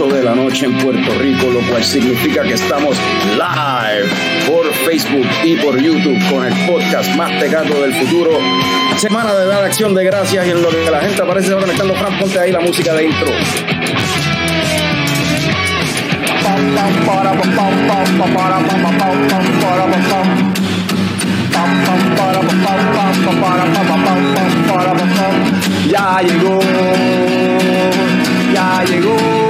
8 de la noche en Puerto Rico, lo cual significa que estamos live por Facebook y por YouTube con el podcast más tecato del futuro. Semana de dar acción de gracias y en lo que la gente aparece conectando, Fran, ponte ahí la música de intro. Ya llegó, ya llegó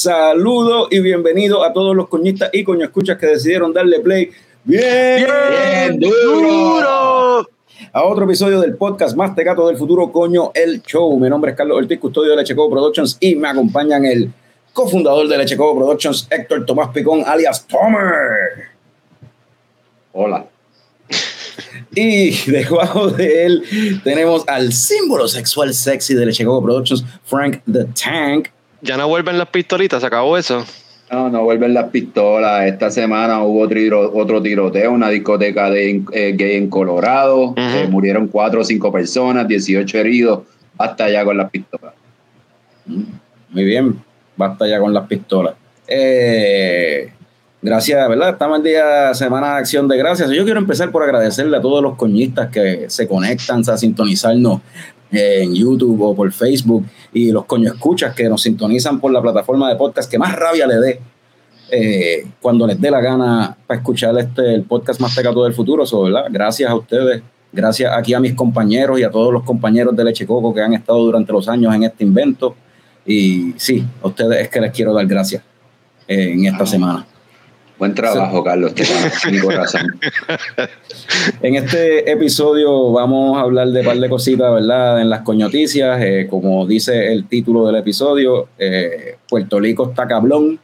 Saludo y bienvenido a todos los coñistas y coño escuchas que decidieron darle play bien, Bien duro. a otro episodio del podcast más tecato del futuro, coño, el show. Mi nombre es Carlos Ortiz, custodio de Leche Coco Productions y me acompañan el cofundador de Leche Coco Productions, Héctor Tomás Picón, alias Tomer. Hola. Y debajo de él tenemos al símbolo sexual sexy de Leche Coco Productions, Frank the Tank. Ya no vuelven las pistolitas, se acabó eso. No, no vuelven las pistolas. Esta semana hubo tiro- otro tiroteo, una discoteca de, eh, gay en Colorado. Eh, murieron cuatro o cinco personas, 18 heridos. Hasta ya con las pistolas. Muy bien, basta ya con las pistolas. Eh, gracias, ¿verdad? Estamos en día Semana de Acción de Gracias. Yo quiero empezar por agradecerle a todos los coñistas que se conectan a sintonizarnos en YouTube o por Facebook y los coño escuchas que nos sintonizan por la plataforma de podcast que más rabia le dé eh, cuando les dé la gana para escuchar este el podcast más tecato del futuro. So, ¿verdad? Gracias a ustedes, gracias aquí a mis compañeros y a todos los compañeros de Leche Coco que han estado durante los años en este invento. Y sí, a ustedes es que les quiero dar gracias eh, en esta semana. Buen trabajo, Carlos. Te mi corazón. En este episodio vamos a hablar de un par de cositas, ¿verdad? En las coñoticias, eh, como dice el título del episodio, eh, Puerto Rico está cablón,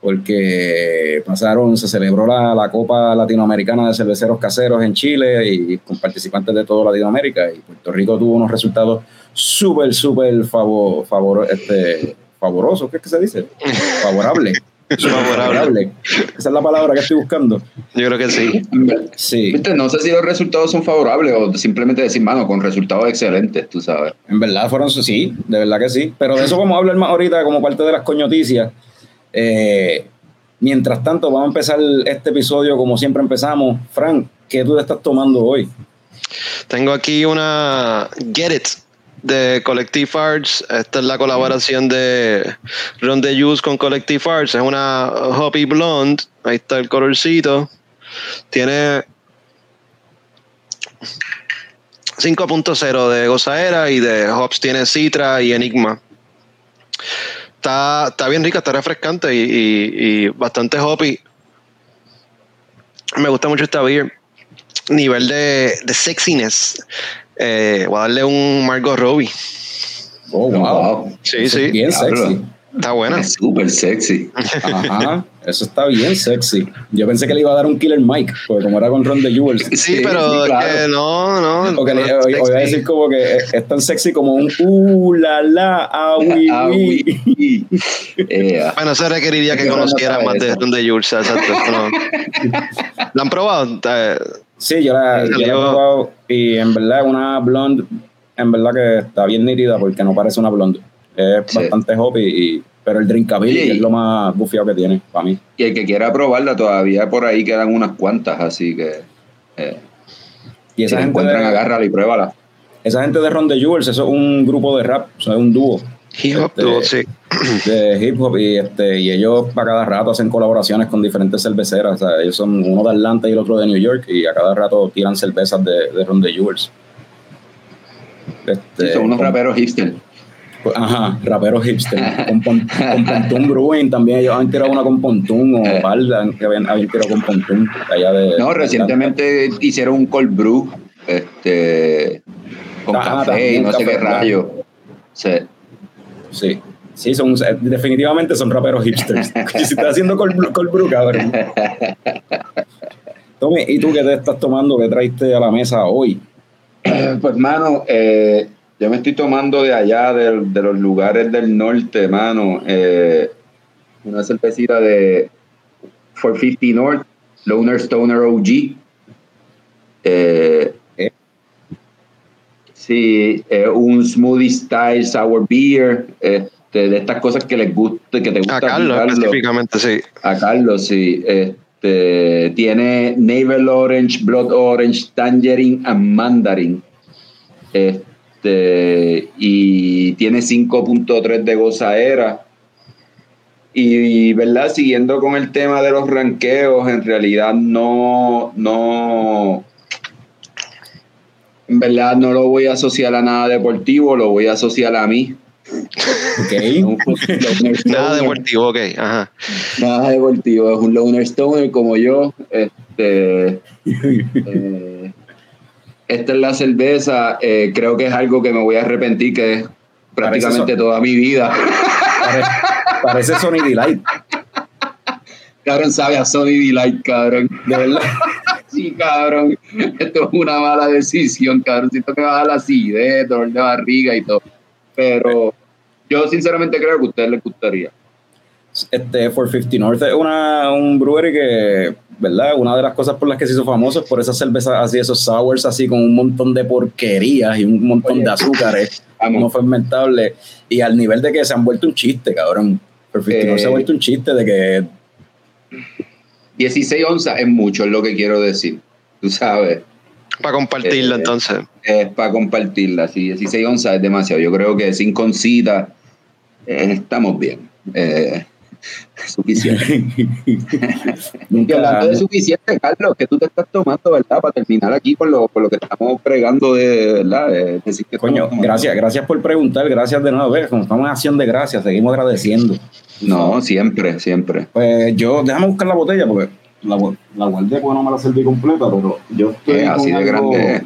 porque pasaron, se celebró la, la Copa Latinoamericana de Cerveceros Caseros en Chile y con participantes de toda Latinoamérica, y Puerto Rico tuvo unos resultados súper, súper favor, favor, este, favorosos, ¿qué es que se dice? Favorable. Favorable. Esa es la palabra que estoy buscando. Yo creo que sí. Sí. Viste, No sé si los resultados son favorables o simplemente decir, mano, con resultados excelentes, tú sabes. En verdad fueron, sí, de verdad que sí. Pero de eso vamos a hablar más ahorita como parte de las coñoticias. Eh, mientras tanto, vamos a empezar este episodio como siempre empezamos. Frank, ¿qué tú te estás tomando hoy? Tengo aquí una Get It de Collective Arts. Esta es la colaboración de Ron de Juice con Collective Arts. Es una Hoppy Blonde. Ahí está el colorcito. Tiene 5.0 de gozaera y de hops tiene Citra y Enigma. Está, está bien rica, está refrescante y, y- y bastante hoppy. Me gusta mucho esta beer. Nivel de, de sexiness. Eh, voy a darle un Margot Robbie. Oh, wow. Sí, Eso sí. es Bien sexy. Está buena. Es súper sexy. Ajá. Eso está bien sexy. Yo pensé que le iba a dar un killer Mike, porque como era con Ron de Jewels. Sí, Sí, pero claro. que no, no. Porque le, no es voy a decir como que es, es tan sexy como un uh, la, la, ah, oui, Ah, oui. Eh, Bueno, eso requeriría que Yo no conociera sabe más de. Ron de Jules, exacto. no. ¿La han probado? Sí, yo la, yo la he probado y en verdad es una blonde, en verdad que está bien nítida porque no parece una blonde. Es Sí. bastante hoppy, y, pero el drinkability Sí. es lo más bufiado que tiene para mí. Y el que quiera probarla, todavía por ahí quedan unas cuantas, así que eh, Y esa gente, encuentran, de, agárrala y pruébala. esa gente de Ron de Jewels, eso es un grupo de rap, o sea, es un dúo hip hop, Este, sí. de hip hop y, este, y ellos a cada rato hacen colaboraciones con diferentes cerveceras. O sea, ellos son uno de Atlanta y el otro de New York y a cada rato tiran cervezas de, de Ron de Jewels. Este, Sí, son unos con- raperos hipster. Pues, ajá, raperos hipster. con, Pontún Brewing también. Ellos han tirado una con Pontún o Balda, que habían, tirado con Pontún. Allá de, no, recientemente hicieron un cold brew este, con café y no sé qué rayo. Sí. Sí. Sí, son, definitivamente son raperos hipsters. si estás haciendo cold, cold brew, cabrón. Tommy, ¿y tú qué te estás tomando? ¿Qué traiste a la mesa hoy? Pues, mano, eh, yo me estoy tomando de allá, de, los lugares del norte, mano. Eh, una cervecita de 450 North, Loner Stoner OG. Eh, sí, un smoothie style sour beer. Este, de estas cosas que les guste, que te gusta. A Carlos, específicamente, sí. A Carlos, sí. Este, tiene Navel Orange, Blood Orange, Tangerine and Mandarin. Este, este, y tiene 5.3 de gozadera. Y, ¿verdad? Siguiendo con el tema de los ranqueos, en realidad no, no, en verdad no lo voy a asociar a nada deportivo, lo voy a asociar a mí. nada deportivo, ok. Nada deportivo, es un loner stoner como yo. Este, eh, esta es la cerveza, eh, creo que es algo que me voy a arrepentir, que es prácticamente toda mi vida. Parece, Sony Delight. Cabrón, sabe a Sony Delight, cabrón. De verdad. Sí, cabrón. Esto es una mala decisión, cabrón. Siento que va a dar la acidez, dolor de barriga y todo. Pero yo sinceramente creo que a ustedes les gustaría. Este 450 North es una, un brewery que ¿verdad? Una de las cosas por las que se hizo famoso es por esas cervezas así, esos sours así con un montón de porquerías y un montón de azúcares no fermentables y al nivel de que se han vuelto un chiste, cabrón. Perfecto, se ha eh, vuelto un chiste de que 16 onzas es mucho, es lo que quiero decir. Tú sabes. Para compartirla, eh, entonces. Es para compartirla, sí. 16 onzas es demasiado. Yo creo que sin concita eh, estamos bien. Eh, suficiente. y hablando de suficiente, Carlos, que tú te estás tomando, ¿verdad? Para terminar aquí con lo, con lo que estamos pregando de, ¿verdad? decir que Coño, gracias, gracias por preguntar, gracias de nuevo. Como estamos en acción de gracias, seguimos agradeciendo. No, siempre, siempre. Pues yo, déjame buscar la botella porque la, la guardé porque no me la serví completa, pero yo estoy. así de grande.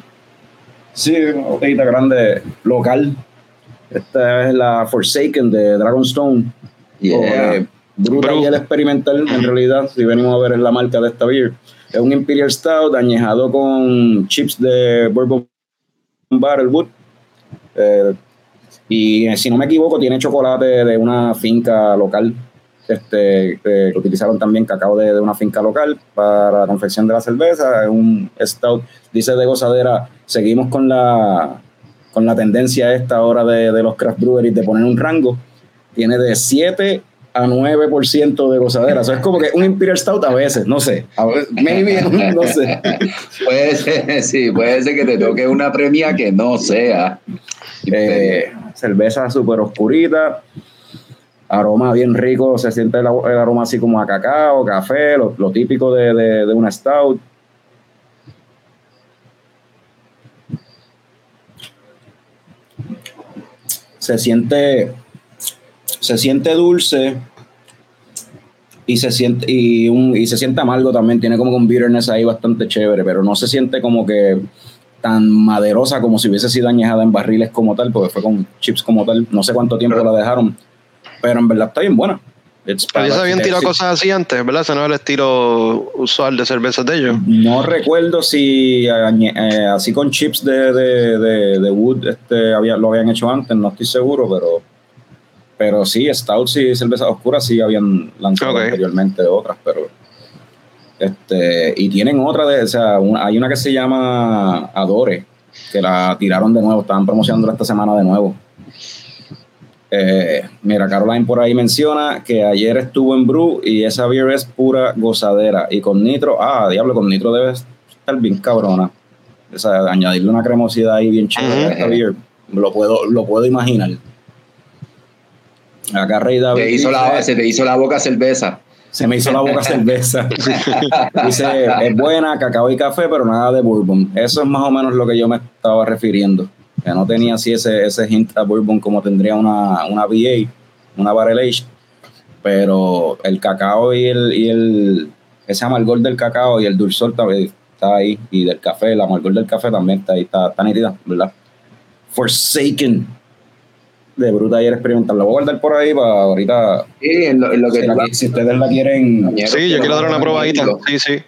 Sí, una botellita grande local. Esta es la Forsaken de Dragonstone. Yeah. Bruta y el experimental, en realidad, si venimos a ver es la marca de esta beer. Es un Imperial Stout añejado con chips de Bourbon Barrelwood. Eh, y si no me equivoco, tiene chocolate de una finca local. Este, que utilizaron también cacao de, una finca local para la confección de la cerveza. Es un stout, dice de gozadera. Seguimos con la, con la tendencia esta ahora de, de los craft breweries de poner un rango. Tiene de 7 a 9% de gozadera. Eso es como que un Imperial Stout a veces, no sé. maybe, no sé. puede ser, sí, puede ser que te toque una premia que no sea. Eh, cerveza súper oscurita, aroma bien rico, se siente el, aroma así como a cacao, café, lo, típico de, de, de una Stout. Se siente se siente dulce y se siente y, un, y se siente amargo también, tiene como un bitterness ahí bastante chévere, pero no se siente como que tan maderosa como si hubiese sido añejada en barriles como tal, porque fue con chips como tal, no sé cuánto tiempo la dejaron, pero en verdad está bien buena. Ya habían tirado cosas así antes, ¿verdad? Ese no es el estilo usual de cervezas de ellos. No recuerdo si eh, así con chips de, de, de, wood este, había, lo habían hecho antes, no estoy seguro, pero pero sí, Stouts y cervezas oscuras sí habían lanzado anteriormente otras, pero. Este, y tienen otra de, o sea, hay una que se llama Adore, que la tiraron de nuevo, estaban promocionando esta semana de nuevo. Eh, mira, Caroline por ahí menciona que ayer estuvo en Brew y esa beer es pura gozadera. Y con nitro, ah, diablo, con nitro debe estar bien cabrona. O sea, añadirle una cremosidad ahí bien chévere a esta beer, lo puedo, lo puedo imaginar. Acá Rey David. se te hizo la boca cerveza. Se me hizo la boca cerveza. dice, es buena, cacao y café, pero nada de bourbon. Eso es más o menos lo que yo me estaba refiriendo. que no tenía así ese, ese hint a bourbon como tendría una, una VA, una barrel age, pero el cacao y el, y el ese amargor del cacao y el dulzor está ahí, y del café, el amargor del café también está ahí, está, está nítida, ¿verdad? Forsaken de Bruta ayer experimental. La voy a guardar por ahí para ahorita. Sí, en lo, que si, ustedes la quieren. Sí, yo quiero dar una probadita. Sí, sí.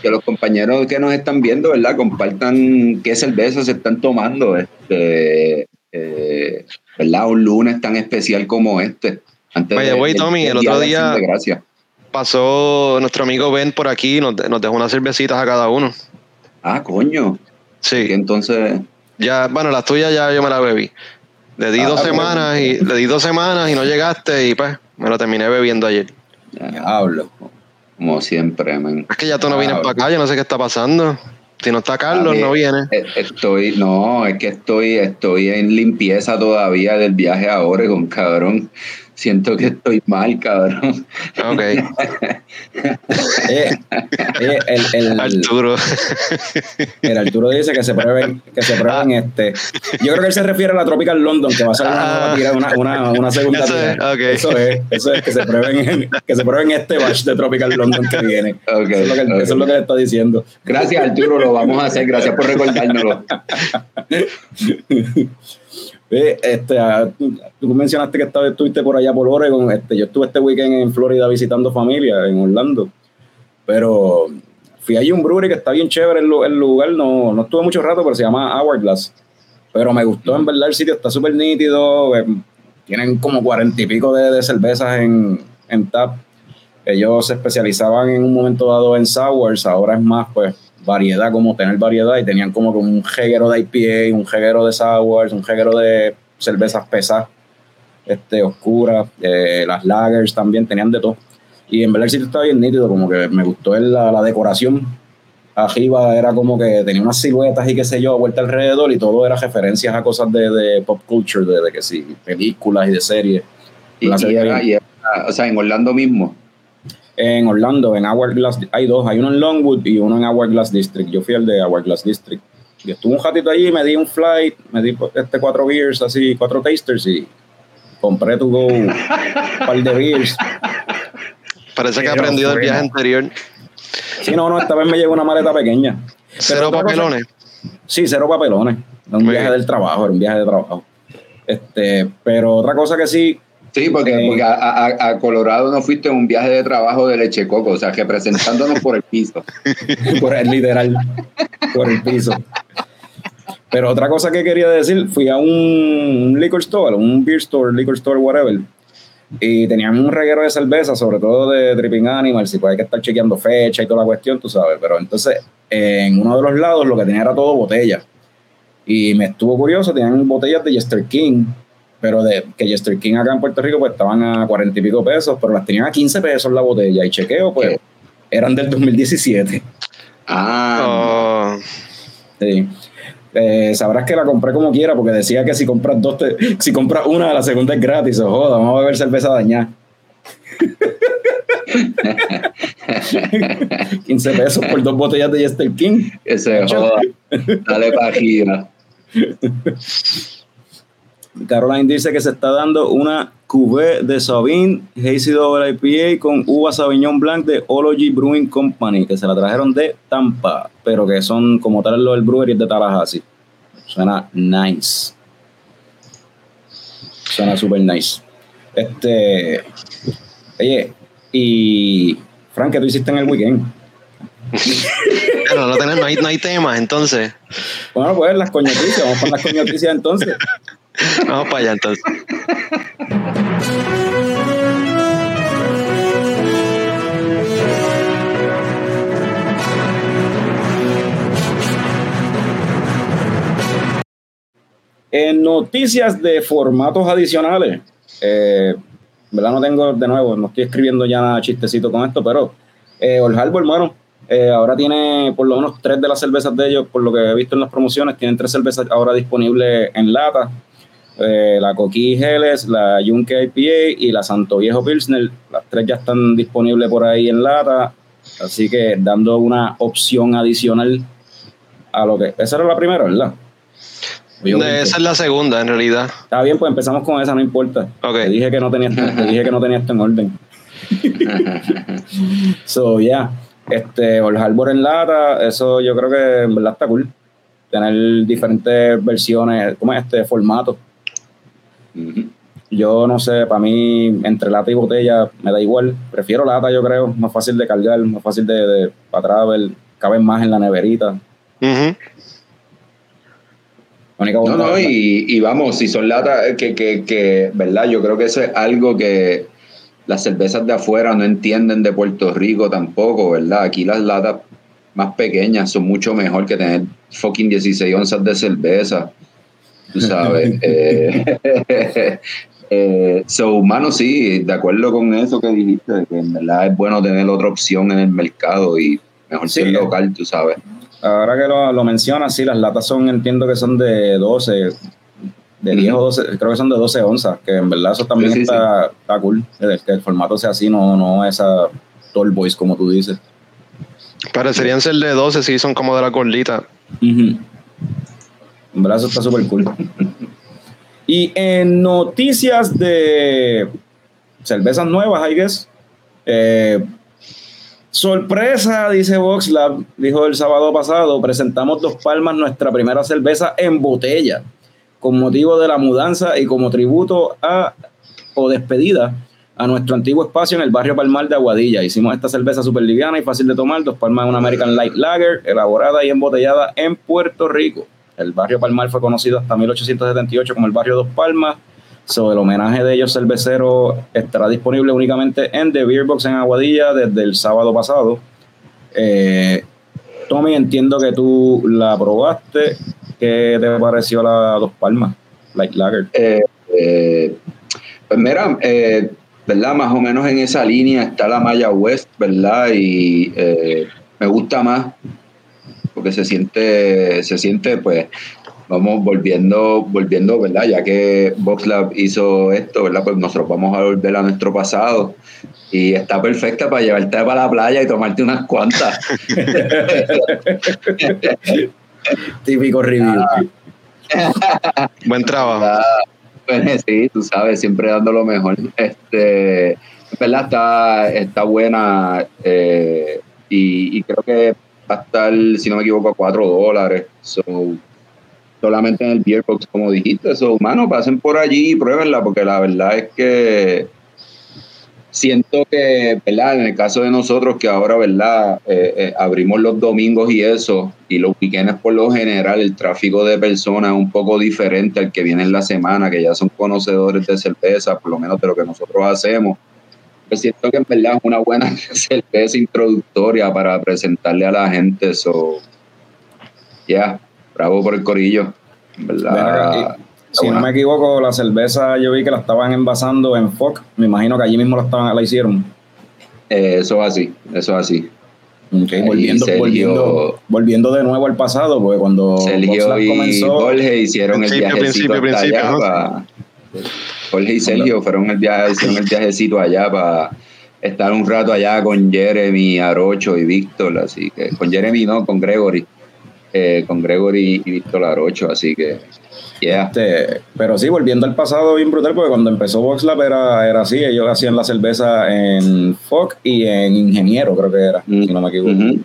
Que los compañeros que nos están viendo, ¿verdad? Compartan qué cerveza se están tomando. Este, eh, ¿verdad? Un lunes tan especial como este. Antes Vaya, güey, Tommy, el otro día pasó nuestro amigo Ben por aquí y nos, nos dejó unas cervecitas a cada uno. Ah, coño. Sí. entonces. Ya, bueno, las tuyas ya yo me la bebí. Le di ah, dos semanas y le di dos semanas y no llegaste y pues me lo terminé bebiendo ayer. Hablo, como siempre, man. Es que ya tú no vienes para acá, yo no sé qué está pasando. Si no está Carlos, no viene. Eh, estoy, no, es que estoy, estoy en limpieza todavía del viaje a Oregon, cabrón siento que estoy mal, cabrón. Ok. Eh, eh, el, el, Arturo. El Arturo dice que se prueben, que se prueben ah. este. Yo creo que él se refiere a la Tropical London, que va a ser una, ah. una, una, segunda eso es, eso es, eso es, que se prueben, que se prueben este batch de Tropical London que viene. Okay, eso, es lo que, eso es lo que le está diciendo. Gracias, Arturo, lo vamos a hacer. Gracias por recordárnoslo. este, tú mencionaste que estuviste por allá por Oregon. Este, yo estuve este weekend en Florida visitando familia en Orlando. Pero fui allí a un brewery que está bien chévere el, el lugar. No, no estuve mucho rato, pero se llama Hourglass. Pero me gustó, en verdad, el sitio está súper nítido. Eh, tienen como cuarenta y pico de, de cervezas en, en tap. Ellos se especializaban en un momento dado en sours, ahora es más, pues, variedad, como tener variedad, y tenían como un jeguero de IPA, un jeguero de sours, un jeguero de cervezas pesadas, este, oscuras, eh, las lagers también, tenían de todo. Y en verdad el sitio estaba bien nítido, como que me gustó la, la decoración. Arriba era como que tenía unas siluetas y qué sé yo, vuelta alrededor, y todo era referencias a cosas de, de pop culture, de, que sí, películas y de series. Y, o sea, en Orlando mismo en Orlando, en Hourglass, hay dos, hay uno en Longwood y uno en Hourglass District. Yo fui al de Hourglass District. Y estuve un ratito allí, me di un flight, me di este cuatro beers, así, cuatro tasters y compré tu go un par de beers. Parece que he aprendido del viaje anterior. Sí, no, no, esta vez me llegó una maleta pequeña. ¿Cero papelones? sí, cero papelones. un viaje del trabajo, era un viaje de trabajo. Este, pero otra cosa que sí, Sí, porque, a, Colorado no fuiste en un viaje de trabajo de leche coco, o sea, representándonos por el piso. por el literal, por el piso. Pero otra cosa que quería decir, fui a un, liquor store, un beer store, liquor store, whatever, y tenían un reguero de cerveza, sobre todo de Tripping Animals, y pues hay que estar chequeando fecha y toda la cuestión, tú sabes. Pero entonces, en uno de los lados lo que tenía era todo botella. Y me estuvo curioso, tenían botellas de Jester King, pero de que Jester King acá en Puerto Rico pues estaban a cuarenta y pico pesos, pero las tenían a 15 pesos la botella y chequeo pues eran del 2017. Ah. Sí. Eh, sabrás que la compré como quiera porque decía que si compras dos, si compras una, la segunda es gratis. O joda, vamos a beber cerveza dañada. 15 pesos por dos botellas de Jester King. Que se joda. Dale página. Caroline dice que se está dando una cuvée de Sauvignon Hazy Double IPA con uva Sauvignon Blanc de Ology Brewing Company, que se la trajeron de Tampa, pero que son como tal los del brewery de Tallahassee. Suena nice. Suena super nice. Este. Oye, y. Frank, ¿qué tú hiciste en el weekend? no, no, tenés, no, hay, no hay temas, entonces. Bueno, pues las coñoticias, vamos con las coñoticias entonces. Vamos para allá entonces. En noticias de formatos adicionales, eh, ¿verdad? No tengo, de nuevo, no estoy escribiendo ya nada chistecito con esto, pero eh, Oljalbo, hermano, eh, ahora tiene por lo menos tres de las cervezas de ellos, por lo que he visto en las promociones, tienen tres cervezas ahora disponibles en lata. Eh, la Coquí Geles, la Yunque IPA y la Santo Viejo Pilsner. Las tres ya están disponibles por ahí en lata, así que dando una opción adicional a lo que. Esa era la primera, ¿verdad? esa es la segunda, en realidad. Está bien, pues empezamos con esa, no importa. Te dije que no tenía, te dije que no tenía esto en orden. so, ya. Yeah. Este, el Harbor en lata, eso yo creo que en verdad está cool. Tener diferentes versiones, como este formato. Yo no sé, para mí, entre lata y botella me da igual. Prefiero lata, yo creo. Más fácil de cargar, más fácil de, de para travel, cabe más en la neverita. No, no, y, y, vamos, si son latas que, que, que, ¿verdad? Yo creo que eso es algo que las cervezas de afuera no entienden de Puerto Rico tampoco, ¿verdad? Aquí las latas más pequeñas son mucho mejor que tener fucking 16 onzas de cerveza, tú sabes. eh, eh, so, humano, sí, de acuerdo con eso que dijiste, que en verdad es bueno tener otra opción en el mercado y mejor ser local, tú sabes. Ahora que lo, lo mencionas, sí, las latas son, entiendo que son de 12, de 10 o 12, creo que son de 12 onzas, que en verdad eso también está, cool, que el formato sea así, no, no esa tall boys como tú dices. Parecerían ser de 12, sí, son como de la colita. En verdad eso está súper cool. y en noticias de cervezas nuevas, I guess, eh, Sorpresa, dice VoxLab, dijo el sábado pasado, presentamos Dos Palmas, nuestra primera cerveza en botella con motivo de la mudanza y como tributo a o despedida a nuestro antiguo espacio en el barrio Palmar de Aguadilla. Hicimos esta cerveza súper liviana y fácil de tomar, Dos Palmas una American Light Lager, elaborada y embotellada en Puerto Rico. El barrio Palmar fue conocido hasta 1878 como el barrio Dos Palmas. Sobre el homenaje de ellos cervecero estará disponible únicamente en The Beer Box en Aguadilla desde el sábado pasado. Eh, Tommy, entiendo que tú la probaste. ¿Qué te pareció la Dos Palmas, Light Lager? Eh, eh, pues mira, ¿verdad? Más o menos en esa línea está la Maya West, ¿verdad? Y me gusta más porque se siente, se siente pues vamos volviendo, volviendo, ¿verdad? Ya que VoxLab hizo esto, ¿verdad? Pues nosotros vamos a volver a nuestro pasado y está perfecta para llevarte para la playa y tomarte unas cuantas. Típico review. Buen trabajo. Pues, sí, tú sabes, siempre dando lo mejor. Este, ¿verdad? Está, está buena eh, y, creo que va a estar, si no me equivoco, a 4 dólares. solamente en el Beer Box, como dijiste. So, humanos, pasen por allí y pruébenla, porque la verdad es que siento que, ¿verdad? En el caso de nosotros, que ahora, ¿verdad? Eh, eh, abrimos los domingos y eso, y los weekends por lo general, el tráfico de personas es un poco diferente al que viene en la semana, que ya son conocedores de cerveza, por lo menos de lo que nosotros hacemos. Pues siento que en verdad es una buena cerveza introductoria para presentarle a la gente eso. Ya, bravo por el corillo. En verdad. Si no me equivoco, la cerveza yo vi que la estaban envasando en Fox. Me imagino que allí mismo la, estaban, la hicieron. Eh, eso es así, eso es así. volviendo, volviendo, volviendo, de nuevo al pasado, porque cuando Sergio y comenzó, Jorge hicieron el viajecito allá para, Jorge y Sergio fueron el viaje, hicieron el viajecito allá para estar un rato allá con Jeremy, Arocho y Víctor, así que con Jeremy no, con Gregory, eh, con Gregory y Víctor Arocho, así que este, pero sí, volviendo al pasado bien brutal, porque cuando empezó VoxLab era, era así, ellos hacían la cerveza en Fox y en Ingeniero, creo que era, si no me equivoco.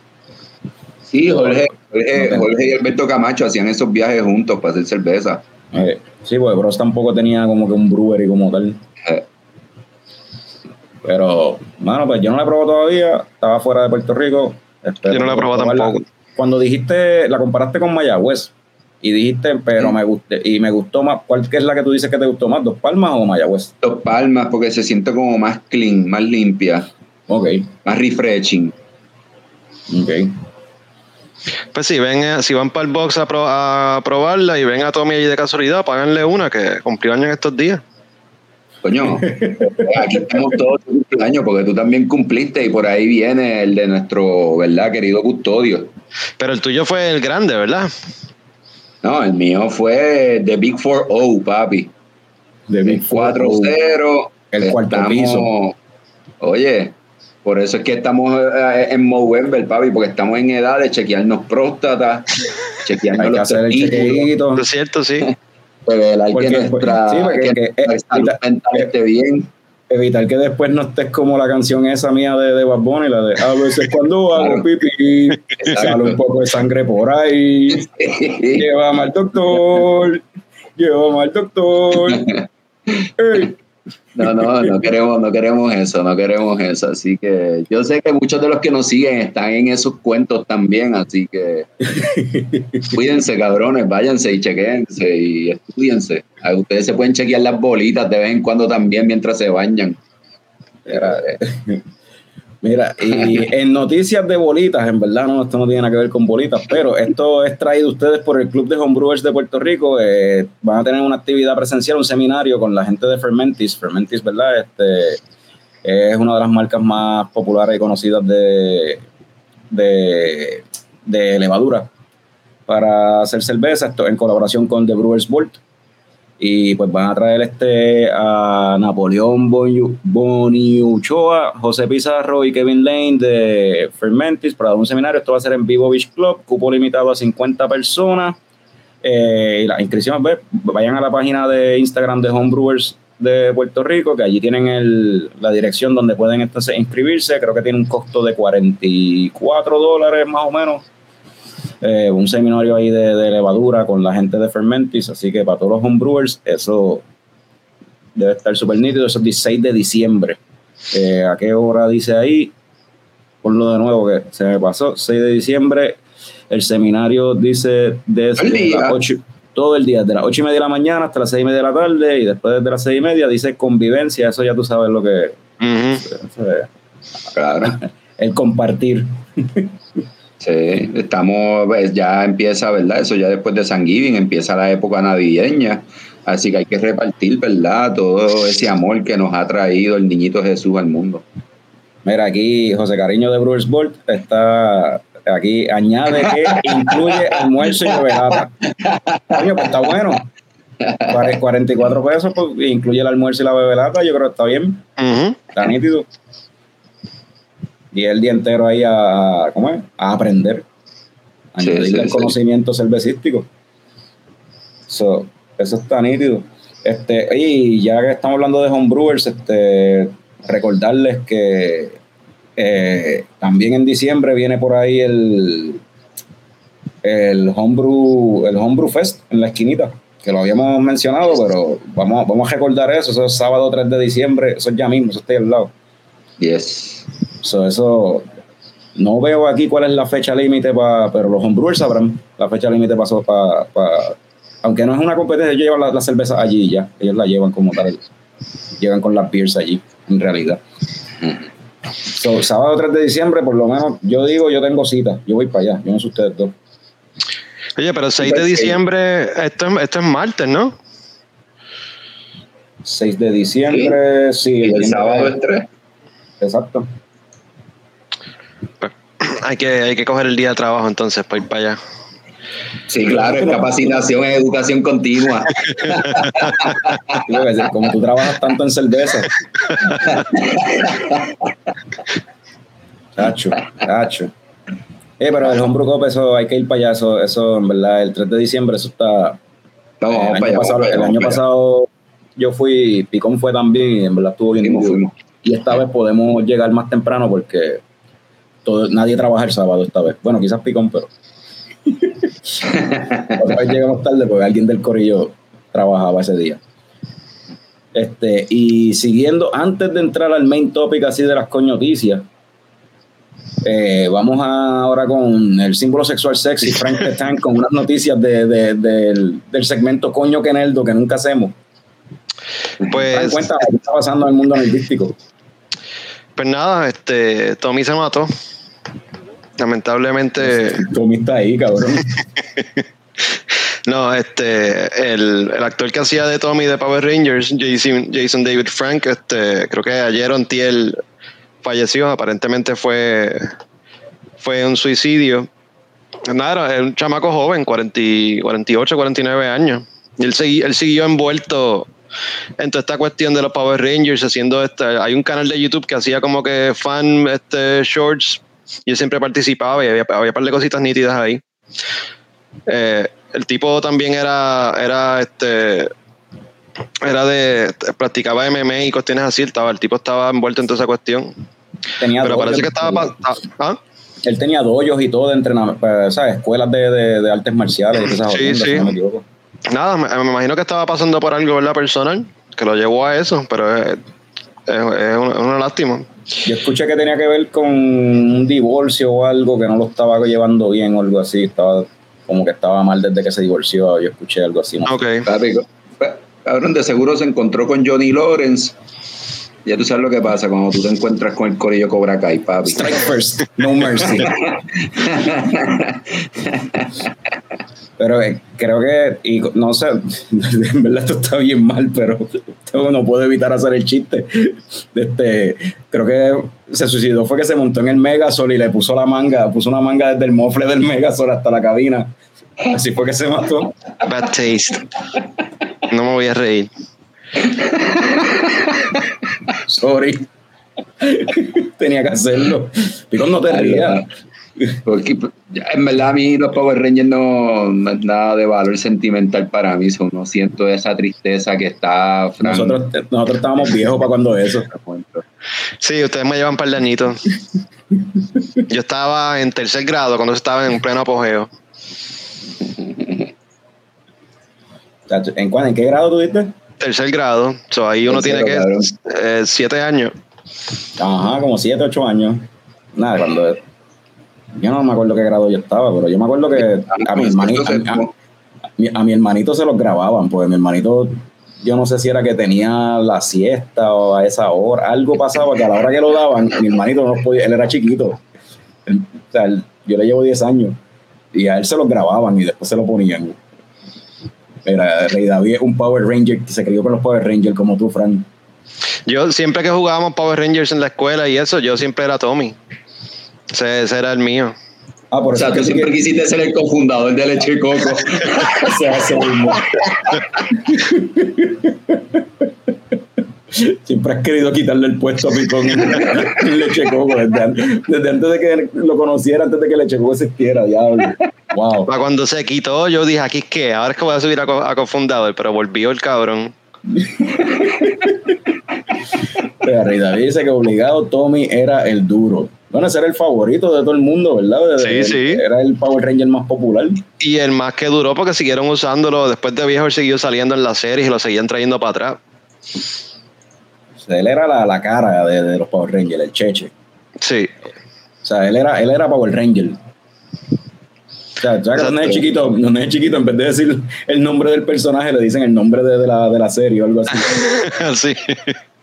Sí, Jorge, Jorge, y Alberto Camacho hacían esos viajes juntos para hacer cerveza. Eh, sí, pues Bros tampoco tenía como que un brewery como tal. Eh. Pero, bueno, pues yo no la he probado todavía, estaba fuera de Puerto Rico. Yo no la he probado tampoco. Cuando dijiste, la comparaste con Mayagüez, y dijiste, pero me gusté, y me gustó más, ¿cuál es la que tú dices que te gustó más? ¿Dos Palmas o Mayagüez? Dos Palmas, porque se siente como más clean, más limpia. Ok. Más refreshing. Ok. Pues sí, ven, eh, si van para el box a, probarla y ven a Tommy allí de casualidad, páganle una que cumplió años estos días. Coño, aquí estamos todos cumpleaños porque tú también cumpliste y por ahí viene el de nuestro, ¿verdad? Querido custodio. Pero el tuyo fue el grande, ¿verdad? No, el mío fue The Big 4-0, papi. The Big 4-0. El cuarto piso. Oye, Por eso es que estamos eh, en Movember, papi, porque estamos en edad de chequearnos próstata, chequearnos los hacer el. Es cierto, sí. Pues hay que nuestra, sí, que, que, que, salud mental esté bien evitar que después no estés como la canción esa mía de, de Bad Bunny, la de a veces cuando hago pipí, sale un poco de sangre por ahí, llévame al doctor, llévame al doctor. No, no, no queremos, no queremos eso, no queremos eso. Así que yo sé que muchos de los que nos siguen están en esos cuentos también, así que cuídense, cabrones, váyanse y chequense y estudiense. Ustedes se pueden chequear las bolitas de vez en cuando también mientras se bañan. Mira, y en noticias de bolitas, en verdad no, esto no tiene nada que ver con bolitas, pero esto es traído ustedes por el Club de Homebrewers de Puerto Rico. Eh, van a tener una actividad presencial, un seminario con la gente de Fermentis. Fermentis, ¿verdad? Este, es una de las marcas más populares y conocidas de, de, de levadura para hacer cerveza, esto en colaboración con The Brewers Vault y pues van a traer este a Napoleón Boniuchoa, José Pizarro y Kevin Lane de Fermentis para dar un seminario. Esto va a ser en Vivo Beach Club, cupo limitado a 50 personas. Eh, y las inscripciones, pues, vayan a la página de Instagram de Homebrewers de Puerto Rico, que allí tienen el, la dirección donde pueden entonces inscribirse. Creo que tiene un costo de 44 dólares más o menos eh, un seminario ahí de, levadura con la gente de Fermentis, así que para todos los homebrewers eso debe estar súper nítido, eso es 16 de diciembre. Eh, ¿A qué hora dice ahí? Ponlo de nuevo que se me pasó, 6 de diciembre, el seminario dice desde las 8, todo el día, de las 8 y media de la mañana hasta las 6 y media de la tarde y después de las 6 y media dice convivencia, eso ya tú sabes lo que Claro. el compartir. Sí, estamos, pues, ya empieza, ¿verdad? Eso ya después de San Giving empieza la época navideña, así que hay que repartir, ¿verdad? Todo ese amor que nos ha traído el niñito Jesús al mundo. Mira, aquí José Cariño de Brewers Bolt está aquí, añade que incluye almuerzo y bebelata. Coño, pues está bueno. 44 pesos, pues incluye el almuerzo y la bebelata, yo creo que está bien. Está nítido y el día entero ahí a, ¿cómo es? a aprender, a añadirle el conocimiento cervecístico. eso está nítido. Este, y ya que estamos hablando de homebrewers, este, recordarles que eh, también en diciembre viene por ahí el, el homebrew, el homebrew fest en la esquinita, que lo habíamos mencionado, pero vamos, vamos a recordar eso, eso es sábado 3 de diciembre, eso es ya mismo, eso está ahí al lado. Yes eso no veo aquí cuál es la fecha límite para, pero los homebrewers sabrán la fecha límite pasó para, aunque no es una competencia, ellos llevan la, cerveza allí ya, ellos la llevan como tal, llegan con las beers allí, en realidad. sábado 3 de diciembre, por lo menos, yo digo, yo tengo cita, yo voy para allá, yo no sé ustedes dos. Oye, pero 6 de diciembre, esto, esto es martes, ¿no? 6 de diciembre, sí. el, sábado es 3. Exacto. Hay que, hay que coger el día de trabajo entonces para ir para allá. Sí, claro, es capacitación en educación continua. Como tú trabajas tanto en cerveza. Chacho, chacho. Eh, pero el Homebrew Cup, eso hay que ir para allá. Eso, eso, en verdad, el 3 de diciembre, eso está. el año, pasado, el año pasado yo fui, Picón fue también, y en verdad estuvo bien. Y esta vez podemos llegar más temprano porque nadie trabaja el sábado esta vez. Bueno, quizás Picón, pero. Otra vez llegamos tarde porque alguien del corillo trabajaba ese día. Este, y siguiendo, antes de entrar al main topic así de las coñoticias, eh, vamos ahora con el símbolo sexual sexy, Frank Tank, con unas noticias del, del, segmento Coño que Neldo que nunca hacemos. Pues. cuenta qué está pasando en el mundo analítico. Pues nada, este, Tommy se mató. Lamentablemente. Tommy está ahí, cabrón. no, este, el, actor que hacía de Tommy de Power Rangers, Jason, Jason David Frank, este, creo que ayer o falleció. Aparentemente fue, fue un suicidio. Nada, era un chamaco joven, 48, 49 años. Y él, él siguió envuelto en toda esta cuestión de los Power Rangers, haciendo este, hay un canal de YouTube que hacía como que fan este, shorts, yo siempre participaba y había, había un par de cositas nítidas ahí. Eh, el tipo también era, era este, era de, practicaba MMA y cuestiones así, estaba, el tipo estaba envuelto en toda esa cuestión. Tenía Pero parece que estaba... ¿ah? Él tenía doyos y todo de entrenamiento, ¿sabes? Escuelas de, de, de artes marciales. y esas Sí, sí. no me. Nada, me, me imagino que estaba pasando por algo, ¿verdad? Personal, que lo llevó a eso, pero es, es- es una, es una lástima. Yo escuché que tenía que ver con un divorcio o algo que no lo estaba llevando bien o algo así. Estaba como que estaba mal desde que se divorció. Yo escuché algo así. ¿no? Ok. Cabrón, de seguro se encontró con Johnny Lawrence. Ya tú sabes lo que pasa cuando tú te encuentras con el corillo Cobra Kai, papi. Strike first, no mercy. Pero eh, creo que, y no sé, en verdad esto está bien mal, pero no puedo evitar hacer el chiste. Este, creo que se suicidó, fue que se montó en el Megazord y le puso la manga, puso una manga desde el mofle del Megazord hasta la cabina. Así fue que se mató. Bad taste. No me voy a reír. Sorry. Tenía que hacerlo. Pico, no te rías. Porque ya, en verdad a mí los Power Rangers no, no es nada de valor sentimental para mí. Son, no siento esa tristeza que está Frank. Nosotros, nosotros estábamos viejos para cuando eso. Sí, ustedes me llevan un par de añitos. Yo estaba en tercer grado cuando estaba en pleno apogeo. ¿En, cuál- ¿En qué grado tuviste? Tercer grado. So, ahí uno Tercero, tiene que eh, siete años. Ajá, como 7, 8 años. Nada, cuando. Yo no me acuerdo qué grado yo estaba, pero yo me acuerdo que a mi, hermanito, a, mi- hermanito se los grababan, pues mi hermanito, yo no sé si era que tenía la siesta o a esa hora, algo pasaba que a la hora que lo daban, mi hermanito no podía, él era chiquito. O sea, él- yo le llevo 10 años y a él se los grababan y después se lo ponían. Era Rey David es un Power Ranger que se crió con los Power Rangers como tú, Frank. Yo siempre que jugábamos Power Rangers en la escuela y eso, yo siempre era Tommy. Ese, ese era el mío. Ah, por O eso sea, es tú siempre que- quisiste ser el cofundador de Leche y Coco. o sea, ese mismo. Siempre has querido quitarle el puesto a Picón Leche Coco desde, an- desde antes de que lo conociera, antes de que Leche Coco existiera, diablo. Wow. Para cuando se quitó, yo dije, aquí es que, ahora es que voy a subir a, co- a cofundador, pero volvió el cabrón. Pero Rey David dice que obligado Tommy era el duro. Bueno, ese era el favorito de todo el mundo, ¿verdad? De- Sí, de- sí. Era el Power Ranger más popular. Y el más que duró porque siguieron usándolo. Después de viejo, él siguió saliendo en las series y lo seguían trayendo para atrás. O sea, él era la, la cara de, de los Power Rangers, el cheche. Sí. O sea, él era, él era Power Ranger. O sea, ya que cuando es chiquito, cuando es chiquito, en vez de decir el nombre del personaje, le dicen el nombre de, de la, de la serie o algo así. sí.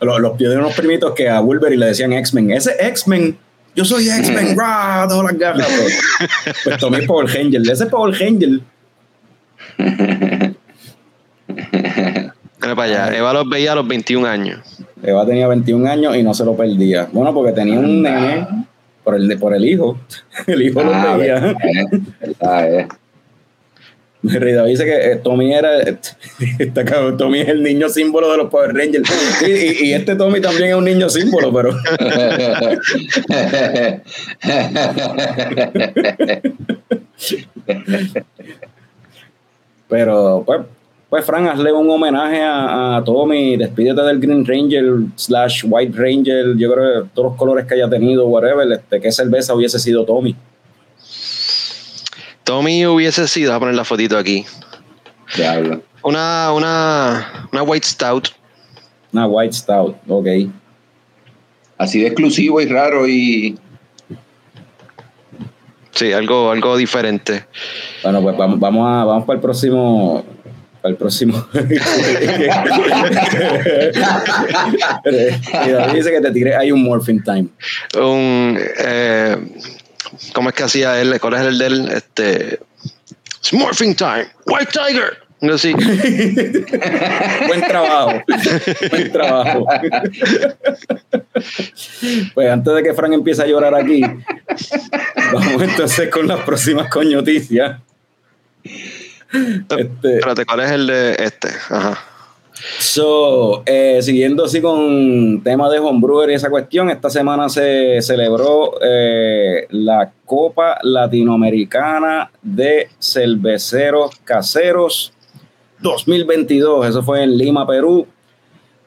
los, los de unos primitos que a Wolverine le decían X-Men. Ese X-Men, yo soy X-Men, ¡rah! todas las garras. Pues, pues Tommy es Power. Ese es Power Ranger. Mira para allá. Eva los veía a los 21 años. Eva tenía 21 años y no se lo perdía. Bueno, porque tenía un nene por el, por el hijo. El hijo lo Ah, veía. verdad, eh, verdad, David dice que eh, Tommy era. Está cabrón, Tommy es el niño símbolo de los Power Rangers. Y este Tommy también es un niño símbolo, pero. Pero, pues, pues Fran, hazle un homenaje a, a Tommy. Despídete del Green Ranger slash White Ranger. Yo creo que todos los colores que haya tenido, whatever. Este, ¿Qué cerveza hubiese sido Tommy? Tommy hubiese sido, voy a poner la fotito aquí. Diablo. Una, una, una White Stout. Una White Stout, ok. Así de exclusivo y raro y Sí, algo, algo diferente. Bueno, pues vamos, vamos, a, vamos para el próximo. Para el próximo. Dice que te tiré hay un Morphing Time. Un, eh, ¿Cómo es que hacía él? ¿Cuál es el de él? Este, It's morphing time. White Tiger. No sé. Buen trabajo. Buen trabajo. Pues antes de que Frank empiece a llorar aquí, vamos entonces con las próximas coñoticias. Este, Espérate, ¿cuál es el de este? Ajá. So, eh, siguiendo así con tema de homebrewer y esa cuestión, esta semana se celebró eh, la Copa Latinoamericana de Cerveceros Caseros 2022. Eso fue en Lima, Perú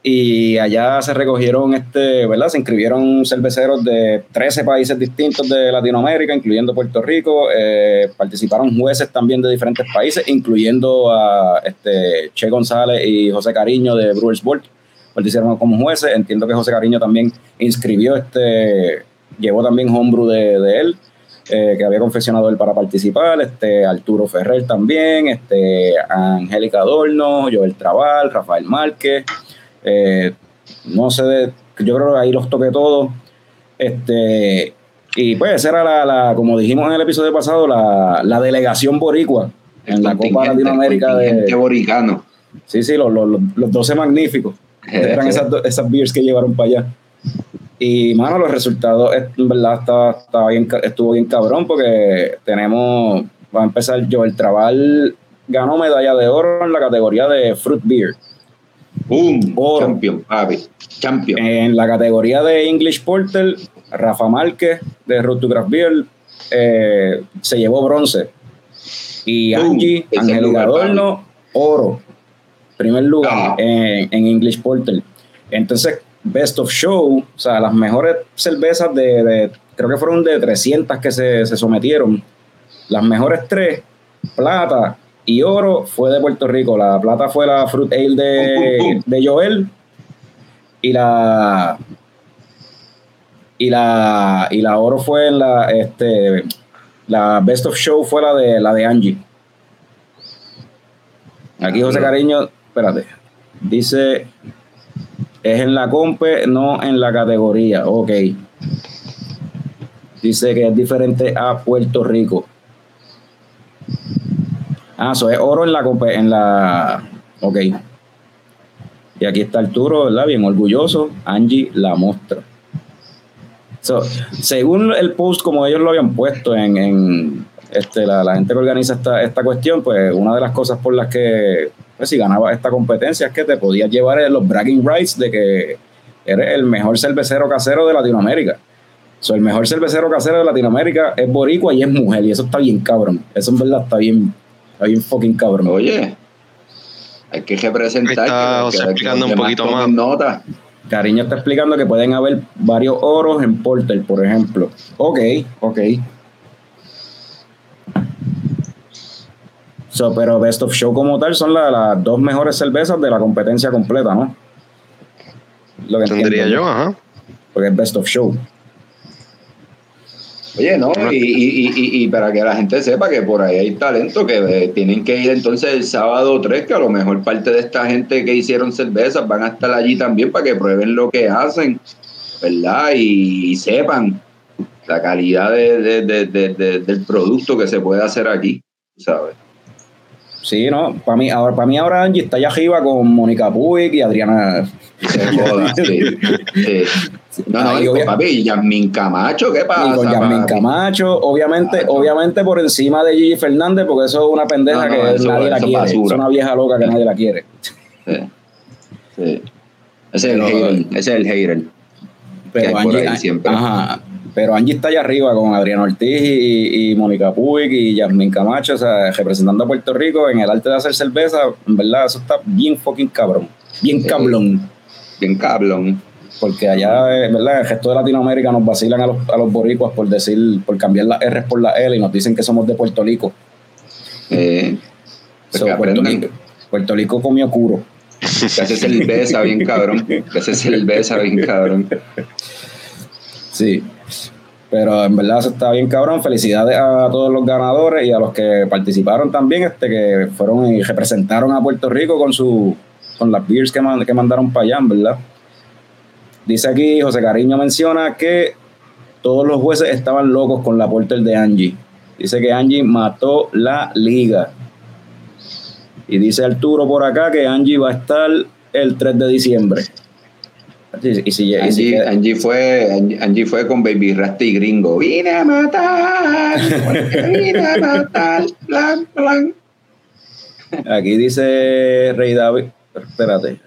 y allá se recogieron, este, ¿verdad? Se inscribieron cerveceros de 13 países distintos de Latinoamérica, incluyendo Puerto Rico. Eh, participaron jueces también de diferentes países, incluyendo a este, Che González y José Cariño de Brewers Board. Participaron como jueces. Entiendo que José Cariño también inscribió, este, llevó también homebrew de, él. Eh, que había confeccionado él para participar, este Arturo Ferrer también, este Angélica Adorno, Joel Trabal, Rafael Márquez, eh, no sé, yo creo que ahí los toqué todos. Este, y pues esa era la, como dijimos en el episodio pasado, la, delegación boricua en la Copa Latinoamérica de boricano. Sí, sí, los, los, los 12 magníficos. Eran esas, esas beers que llevaron para allá. Y, mano, los resultados, en verdad, estaba, bien, estuvo bien cabrón porque tenemos, va a empezar, Joel Trabal ganó medalla de oro en la categoría de Fruit Beer. Boom, champion, champion. En la categoría de English Porter, Rafa Márquez de Road to Craft Beer eh, se llevó bronce. Y Angie, Ángel Adorno, oro. Primer lugar ah. en, English Porter. Entonces, Best of Show, o sea, las mejores cervezas de, creo que fueron de 300 que se, se sometieron. Las mejores tres, plata, y oro fue de Puerto Rico. La plata fue la Fruit Ale de, de Joel y la y la y la oro fue la este la best of show fue la de la de Angie. Aquí José Cariño, espérate. Dice es en la compe, no en la categoría. Ok. Dice que es diferente a Puerto Rico. Ah, eso es oro en la en la. Ok. Y aquí está Arturo, ¿verdad? Bien orgulloso. Angie la muestra. según el post, como ellos lo habían puesto en, este, la, gente que organiza esta, esta cuestión, pues una de las cosas por las que, pues, si ganaba esta competencia es que te podías llevar los bragging rights de que eres el mejor cervecero casero de Latinoamérica. So, el mejor cervecero casero de Latinoamérica es boricua y es mujer, y eso está bien cabrón. Eso en verdad está bien, hay un fucking cabrón. Oye, hay que representar. Está explicando un poquito más. Nota. Cariño está explicando que pueden haber varios oros en Porter, por ejemplo. Ok, ok. So, pero Best of Show como tal son las dos mejores cervezas de la competencia completa, ¿no? Lo que Tendría yo, ajá. Porque es Best of Show. Oye, no, y, para que la gente sepa que por ahí hay talento, que eh, tienen que ir entonces el sábado 3, que a lo mejor parte de esta gente que hicieron cervezas van a estar allí también para que prueben lo que hacen, ¿verdad? Y, sepan la calidad del producto que se puede hacer aquí, ¿sabes? Sí, no, para mí, ahora, para mí ahora Angie está allá arriba con Mónica Puig y Adriana. No, no, y papi, Yasmin Camacho, ¿qué pasa? Y con Yasmin Camacho, obviamente, obviamente por encima de Gigi Fernández, porque eso es una pendeja que nadie la quiere. Es una vieja loca que nadie la quiere. Sí. sí. Ese es el hater. Ese es el hater. Pero Angie, siempre. Ajá, pero Angie está allá arriba con Adriano Ortiz y, Mónica Puig y Yasmin Camacho, o sea, representando a Puerto Rico en el arte de hacer cerveza, en verdad, eso está bien fucking cabrón. Bien cablón. Bien cablón porque allá, eh, ¿verdad? El resto de Latinoamérica nos vacilan a los, a los boricuas por decir, por cambiar las R por la L y nos dicen que somos de Puerto Rico. Eh, Puerto, Rico Puerto Rico comió curo. Que hace cerveza bien cabrón. Que hace cerveza bien cabrón. Sí. Pero en verdad eso está bien cabrón. Felicidades a todos los ganadores y a los que participaron también, este, que fueron y representaron a Puerto Rico con su con las beers que, que mandaron para allá, ¿verdad? Dice aquí, José Cariño menciona que todos los jueces estaban locos con la porter de Angie. Dice que Angie mató la liga. Y dice Arturo por acá que Angie va a estar el 3 de diciembre. Y Angie, fue, Angie, fue con Baby Rasta y Gringo. Vine a matar. Vine a matar. Aquí dice Rey David, espérate.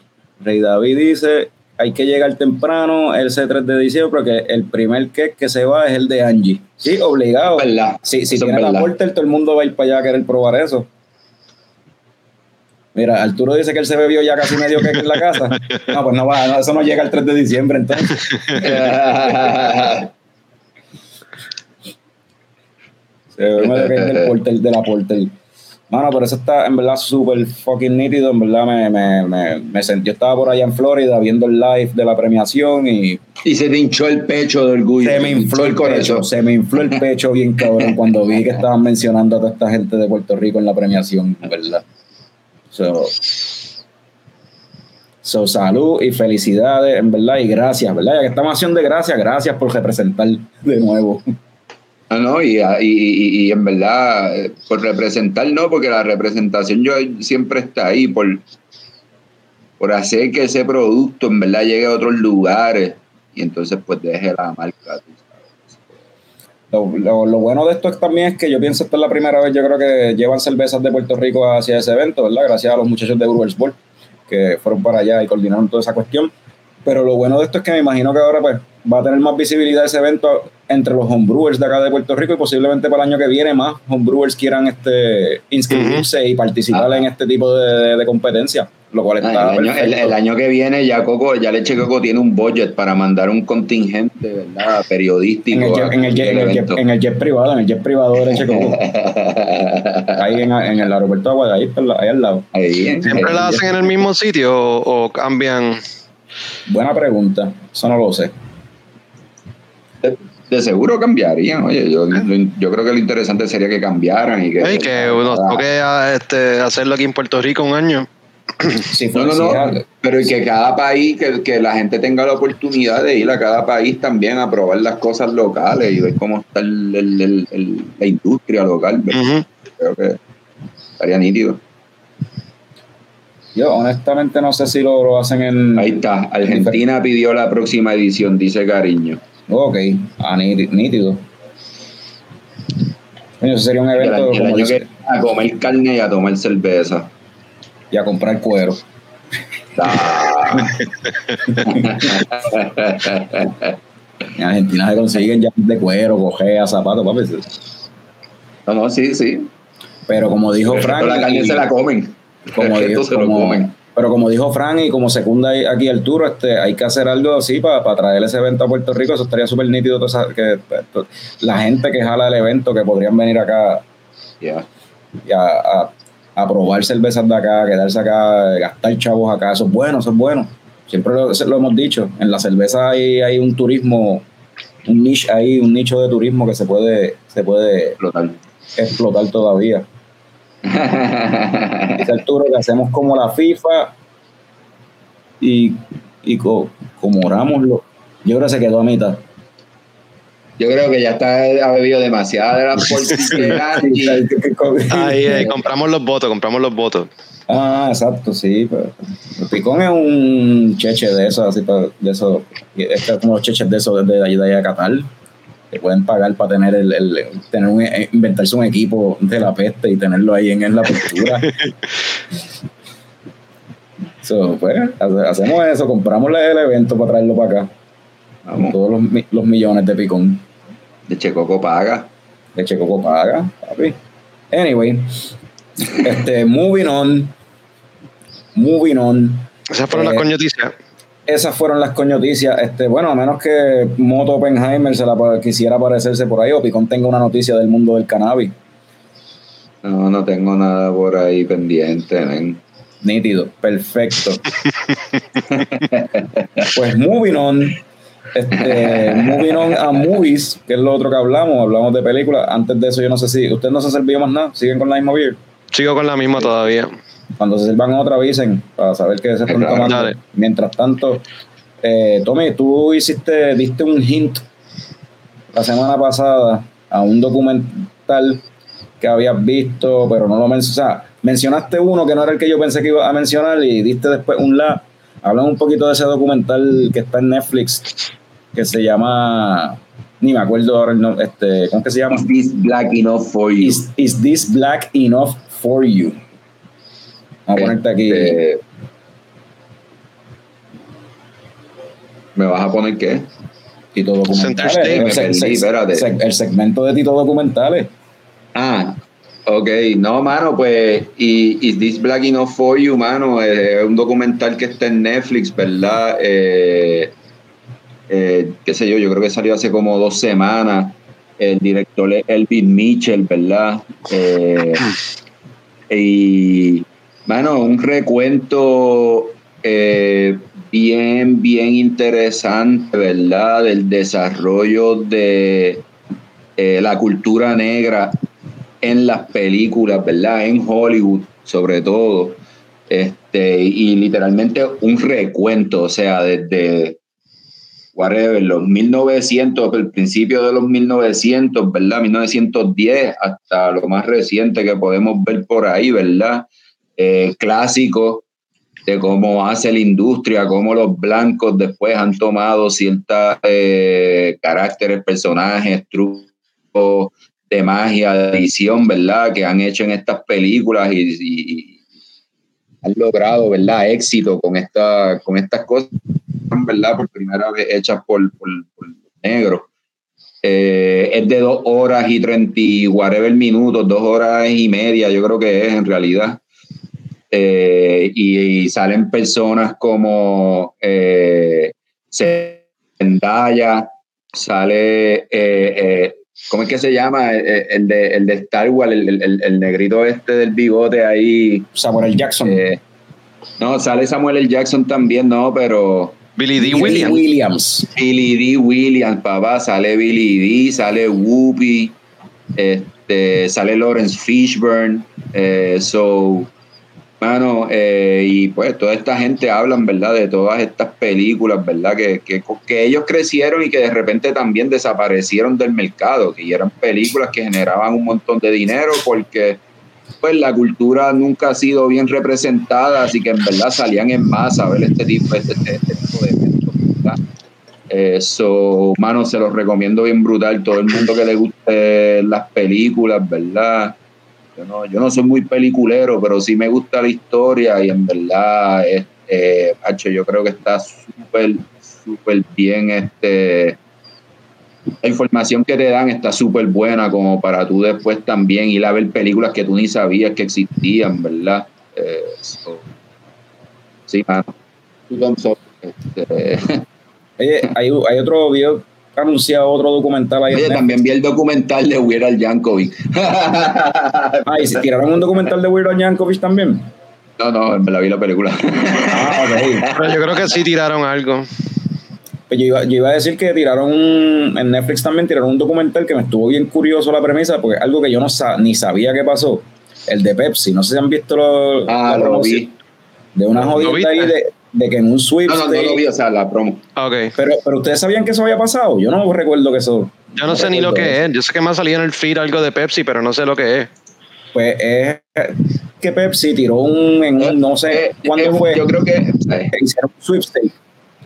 Rey David dice, hay que llegar temprano el C3 de diciembre porque el primer que que se va es el de Angie. Sí, obligado. Sí, si tiene la Porter, todo el mundo va a ir para allá a querer probar eso. Mira, Arturo dice que él se bebió ya casi medio que en la casa. No, pues no va, eso no llega el 3 de diciembre entonces. se bebió medio que del porter, de la Porter. Mano, pero eso está en verdad súper fucking nítido. En verdad me, me, me, me, sentí. Yo estaba por allá en Florida viendo el live de la premiación y. Y se te hinchó el pecho de orgullo. Se me infló el, pecho. Se me infló el pecho bien cabrón cuando vi que estaban mencionando a toda esta gente de Puerto Rico en la premiación, ¿verdad? So, so salud y felicidades, en verdad, y gracias, ¿verdad? Ya que estamos haciendo de gracias, gracias por representar de nuevo. No, no, y, y, y, en verdad, eh, por representar, no, porque la representación yo siempre está ahí, por, por hacer que ese producto en verdad llegue a otros lugares y entonces pues deje la marca. Lo, lo, bueno de esto también es que yo pienso esta es la primera vez, yo creo que llevan cervezas de Puerto Rico hacia ese evento, ¿verdad? Gracias a los muchachos de Brewers Board que fueron para allá y coordinaron toda esa cuestión. Pero lo bueno de esto es que me imagino que ahora pues va a tener más visibilidad ese evento entre los homebrewers de acá de Puerto Rico y posiblemente para el año que viene más homebrewers quieran este, inscribirse y participar en este tipo de, de, competencia. Lo cual está el, año, que viene ya Coco, ya Leche Coco tiene un budget para mandar un contingente ¿verdad? periodístico. En el, jet, en, el jet, privado, en el jet privado de Leche Coco. ahí en, el aeropuerto de Aguadalajara, ahí, ahí al lado. ¿Siempre la hacen en el mismo sitio o, o cambian? Buena pregunta, eso no lo sé de seguro cambiarían. Oye, yo, yo, creo que lo interesante sería que cambiaran y que. que nos toque este, hacerlo aquí en Puerto Rico un año. Sí, no, no, no, pero y que cada país, que, que, la gente tenga la oportunidad de ir a cada país también a probar las cosas locales y ver cómo está el, el, la industria local. Creo que estaría nítido. Yo honestamente no sé si lo, lo hacen en... Ahí está, Argentina pidió la próxima edición, dice Cariño. Ok, ah, nítido. Eso sería un evento. El, que a comer carne y a tomar cerveza. Y a comprar cuero. Ah. en Argentina se consiguen ya de cuero, cojea, zapatos, papi. No, no, sí, sí. Pero como dijo Frank. la carne se la comen. Como dijo, se lo comen pero como dijo Fran y como secunda aquí Arturo, este, hay que hacer algo así para, traer ese evento a Puerto Rico. Eso estaría súper nítido. que, la gente que jala el evento, que podrían venir acá a, a, probar cervezas de acá, quedarse acá, gastar chavos acá. Eso es bueno, eso es bueno. Siempre lo, lo hemos dicho. En la cerveza hay, hay un turismo, un nicho, hay un nicho de turismo que se puede, se puede explotar, explotar todavía. Dice Arturo que hacemos como la FIFA y, y como oramos lo, yo creo que se quedó a mitad. Yo creo que ya está ha bebido demasiada de la Ahí compramos los votos, compramos los votos. Ah, exacto, sí. Pero el picón es un cheche de eso, así de eso, es como los cheches de eso desde allá de Qatar que pueden pagar para tener el, el tener un, eh, inventarse un equipo de la peste y tenerlo ahí en, la postura. so, pues, hacemos eso, compramos el evento para traerlo para acá. Vamos. Todos los, los millones de picón. De Checoco paga. De Checoco paga, papi. Anyway, este, moving on. Moving on. Esas fueron las eh, coñoticias esas fueron las coñoticias. Este, bueno, a menos que Moto Oppenheimer se la quisiera aparecerse por ahí o Picón tenga una noticia del mundo del cannabis. No, no tengo nada por ahí pendiente, Nítido, perfecto. pues moving on, este, moving on a movies, que es lo otro que hablamos, hablamos de películas. Antes de eso, yo no sé si usted no se ha servido más nada, siguen con la misma beer. Sigo con la misma todavía. Cuando se sirvan otra, avisen para saber qué se están tomando. Mientras tanto, eh, Tommy, tú hiciste, diste un hint la semana pasada a un documental que habías visto, pero no lo mencionaste. O sea, mencionaste uno que no era el que yo pensé que iba a mencionar y diste después un la. Hablamos un poquito de ese documental que está en Netflix, que se llama ni me acuerdo ahora el nombre, este, ¿cómo que se llama? Is this black enough for you? is this black enough for you? a ponerte aquí. Este, ¿Me vas a poner qué? Tito Documentales. El, se, se, el, segmento de Tito Documentales. Ah, ok. No, mano, pues, y This Black Enough For You, mano, es un documental que está en Netflix, ¿verdad? Eh, eh, qué sé yo, yo creo que salió hace como dos semanas. El director es Elvin Mitchell, ¿verdad? Eh, y mano, un recuento eh, bien, bien interesante, ¿verdad? Del desarrollo de eh, la cultura negra en las películas, ¿verdad? En Hollywood, sobre todo. Este, y literalmente un recuento, o sea, desde whatever, los 1900, el principio de los 1900, ¿verdad? 1910 hasta lo más reciente que podemos ver por ahí, ¿verdad? Eh, clásicos de cómo hace la industria, cómo los blancos después han tomado ciertos eh, caracteres, personajes, trucos de magia, de edición, ¿verdad? Que han hecho en estas películas y, han logrado, ¿verdad? Éxito con, esta, con estas cosas, ¿verdad? Por primera vez hechas por, por, negros. Eh, es de dos horas y treinta y whatever minutos, dos horas y media, yo creo que es en realidad. Eh, y, salen personas como eh, Zendaya, sale, eh, eh, ¿cómo es que se llama? El, de, el de Star Wars, el, el, negrito este del bigote ahí. Samuel L. Jackson. no, sale Samuel L. Jackson también, no, pero... Billy D. Williams. Billy D. Williams, papá, sale Billy D, sale Whoopi, este, sale Lawrence Fishburne, so Mano, eh, y pues toda esta gente hablan, ¿verdad? De todas estas películas, ¿verdad? Que, que, ellos crecieron y que de repente también desaparecieron del mercado, que eran películas que generaban un montón de dinero porque pues la cultura nunca ha sido bien representada, así que en verdad salían en masa a ver este tipo, este, este, este tipo de eventos, ¿verdad? Eso, mano, se los recomiendo bien brutal. Todo el mundo que le guste las películas, ¿verdad? Yo no, yo no soy muy peliculero, pero sí me gusta la historia y en verdad, este, yo creo que está súper, súper bien. Este, la información que te dan está súper buena como para tú después también ir a ver películas que tú ni sabías que existían, ¿verdad? Eh, sí, mano. Este, Oye, hay, hay otro video anunciado otro documental ahí. Oye, también vi el documental de Weird Al Yankovic. ah, ¿y si tiraron un documental de Weird Al Yankovic también? No, no, me la vi la película. ah, Pero yo creo que sí tiraron algo. Pues yo iba, yo iba, a decir que tiraron en Netflix también tiraron un documental que me estuvo bien curioso la premisa, porque algo que yo no ni sabía qué pasó. El de Pepsi, no sé si han visto lo, ah, lo vi. de una jodida ahí de, de que en un Swift. No, no, no lo vi, o sea, la promo. Okay. Pero, pero ustedes sabían que eso había pasado. Yo no recuerdo que eso. Yo no, sé ni lo que es. Yo sé que me ha salido en el feed algo de Pepsi, pero no sé lo que es. Pues es que Pepsi tiró un, en un no sé eh, cuándo fue. Yo creo que hicieron un sweepstake.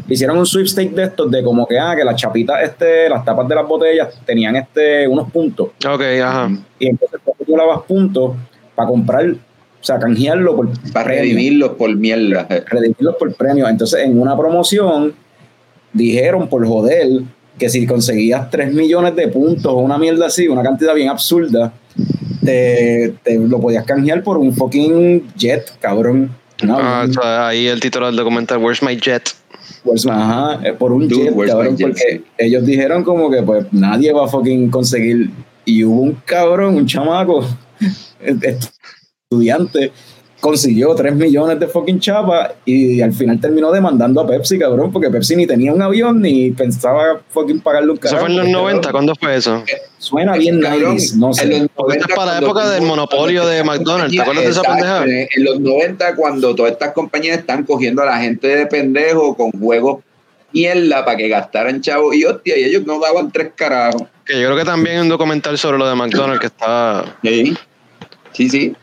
Hicieron un sweepstake de estos de como que ah, que las chapitas, este, las tapas de las botellas tenían este unos puntos. Ok, ajá. Y entonces tú acumulabas puntos para comprar o sea, canjearlo por Para redimirlos por mierda. Redimirlos por premio. Entonces, en una promoción, dijeron por joder que si conseguías 3 millones de puntos o una mierda así, una cantidad bien absurda, te, lo podías canjear por un fucking jet, cabrón. ah, ahí el título del documental, Where's My Jet? ajá, eh, por un jet, cabrón, porque ellos dijeron como que pues nadie va a fucking conseguir. Y hubo un cabrón, un chamaco, estudiante consiguió 3 millones de fucking chapa y al final terminó demandando a Pepsi, cabrón, porque Pepsi ni tenía un avión ni pensaba fucking pagarle un carro. ¿Eso fue en los 90? ¿Cuándo fue eso? Suena bien nice, no sé. es para la época del monopolio de McDonald's, ¿te acuerdas de esa pendeja? En los 90, cuando todas estas compañías están cogiendo a la gente de pendejo con juegos mierda para que gastaran chavos y hostia, y ellos no daban tres carajos. Que yo creo que también hay un documental sobre lo de McDonald's que está... Sí, sí, sí.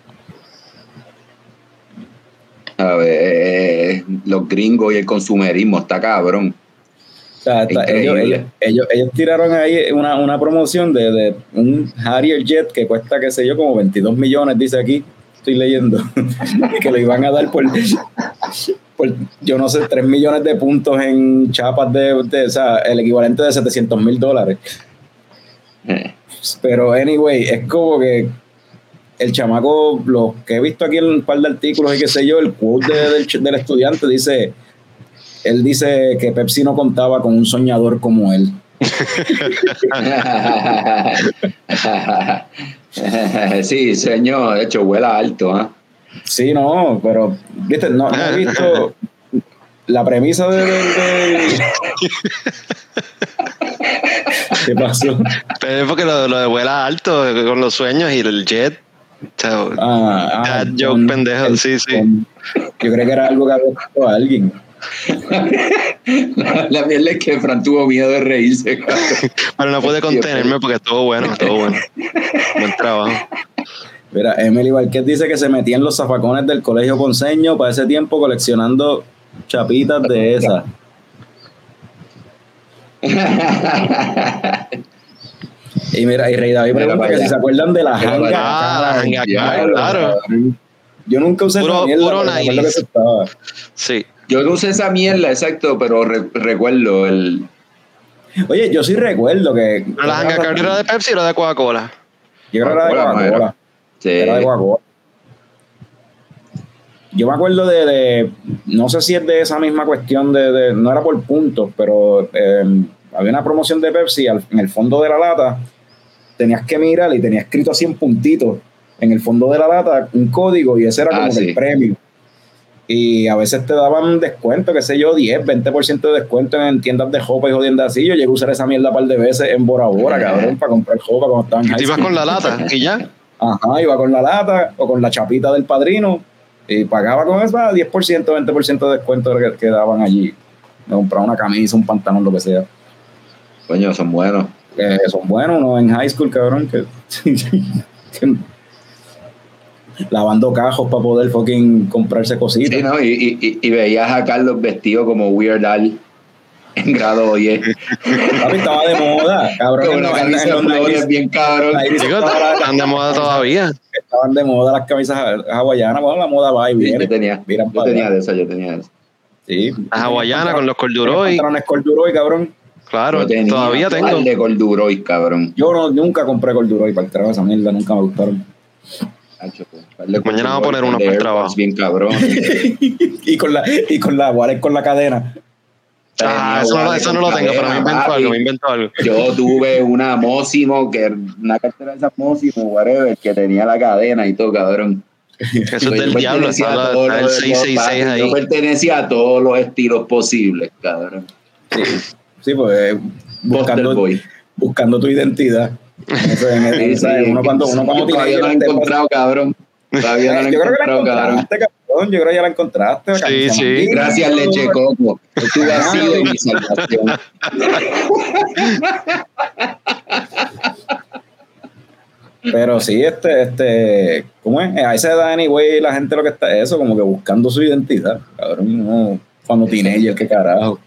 Ver, los gringos y el consumerismo, está cabrón. ellos, ellos, tiraron ahí una, una promoción de, de, un Harrier Jet que cuesta, qué sé yo, como 22 millones, dice aquí, estoy leyendo, que lo iban a dar por, yo no sé, 3 millones de puntos en chapas de, o sea, el equivalente de 700 mil dólares. Eh. Pero, anyway, es como que el chamaco, lo que he visto aquí en un par de artículos y qué sé yo, el quote del, del estudiante dice, él dice que Pepsi no contaba con un soñador como él. sí, señor, de hecho, vuela alto. ¿eh? Sí, no, pero, viste, no, he visto la premisa de. ¿Qué pasó? Pero es porque lo, de vuela alto con los sueños y el jet. Chao. Ah, ah joke pendejo, sí, sí. Yo creo que era algo que había a alguien. la, mierda es que Fran tuvo miedo de reírse. Pero no pude contenerme porque estuvo bueno, estuvo bueno. Buen trabajo. Mira, Emily Valquez dice que se metía en los zafacones del colegio Ponceño para ese tiempo coleccionando chapitas de esas. y mira, y Rey David pregunta que si se acuerdan de la hanga. Ah, la claro. Yo nunca usé puro, mierda, puro Sí. Yo no usé esa mierda, exacto, pero recuerdo el. Oye, yo sí recuerdo que. ¿La hanga era de Pepsi o de Coca-Cola? Yo creo que era de Coca-Cola. Sí. Era de Coca-Cola. Yo me acuerdo de, no sé si es de esa misma cuestión de, no era por puntos, pero eh, había una promoción de Pepsi en el fondo de la lata, tenías que mirar y tenía escrito así en puntitos en el fondo de la lata un código y ese era ah, como el premio. Y a veces te daban descuento, qué sé yo, 10, 20% de descuento en tiendas de jopa y jodiendo así. Yo llegué a usar esa mierda un par de veces en Bora Bora, cabrón, para comprar jopa cuando estaban en ¿Y ibas con la lata y ya? Ajá, iba con la lata o con la chapita del padrino y pagaba con eso 10%, 20% de descuento que, daban allí. Me compraba una camisa, un pantalón, lo que sea. Coño, son buenos. Son buenos, ¿no? En high school, cabrón, que, lavando cajos para poder fucking comprarse cositas. Sí, ¿no? Y, y, y, veías a Carlos vestido como Weird Al en grado 10. estaba de moda, cabrón. en, bien cabrón. Están de moda todavía. Estaban de moda las camisas hawaianas. Bueno, la moda va y viene. yo tenía, yo tenía de esa, yo tenía de esa. Sí. Las hawaianas con los corduroy. Pantalones corduroy, cabrón. Claro, todavía tengo. de corduroy, cabrón. Yo no, nunca compré corduroy para el trabajo, esa mierda nunca me gustaron. Mañana vamos a poner unos para el trabajo. Bien cabrón. y con la, y con la, con la cadena. Ah, eso, no, eso no, lo tengo, pero me invento algo, me invento algo. Yo tuve una Mosimo, que una cartera de esas Mosimo, whatever, que tenía la cadena y todo, cabrón. Eso es del diablo, está, el 666 ahí. Yo pertenecía a todos los estilos posibles, cabrón. Sí, sí pues buscando, buscando tu identidad. Eso, sí, sí, uno cuando, uno cuando tiene... lo he encontrado, cabrón. Todavía no lo he encontrado, cabrón. Yo creo que ya la encontraste. Sí, sí. Gracias, Leche Coco. Tú has sido mi salvación. Pero sí, este, este, ¿cómo es? A esa edad, anyway, la gente lo que está es eso, como que buscando su identidad. Cabrón, no, cuando teenager, qué carajo.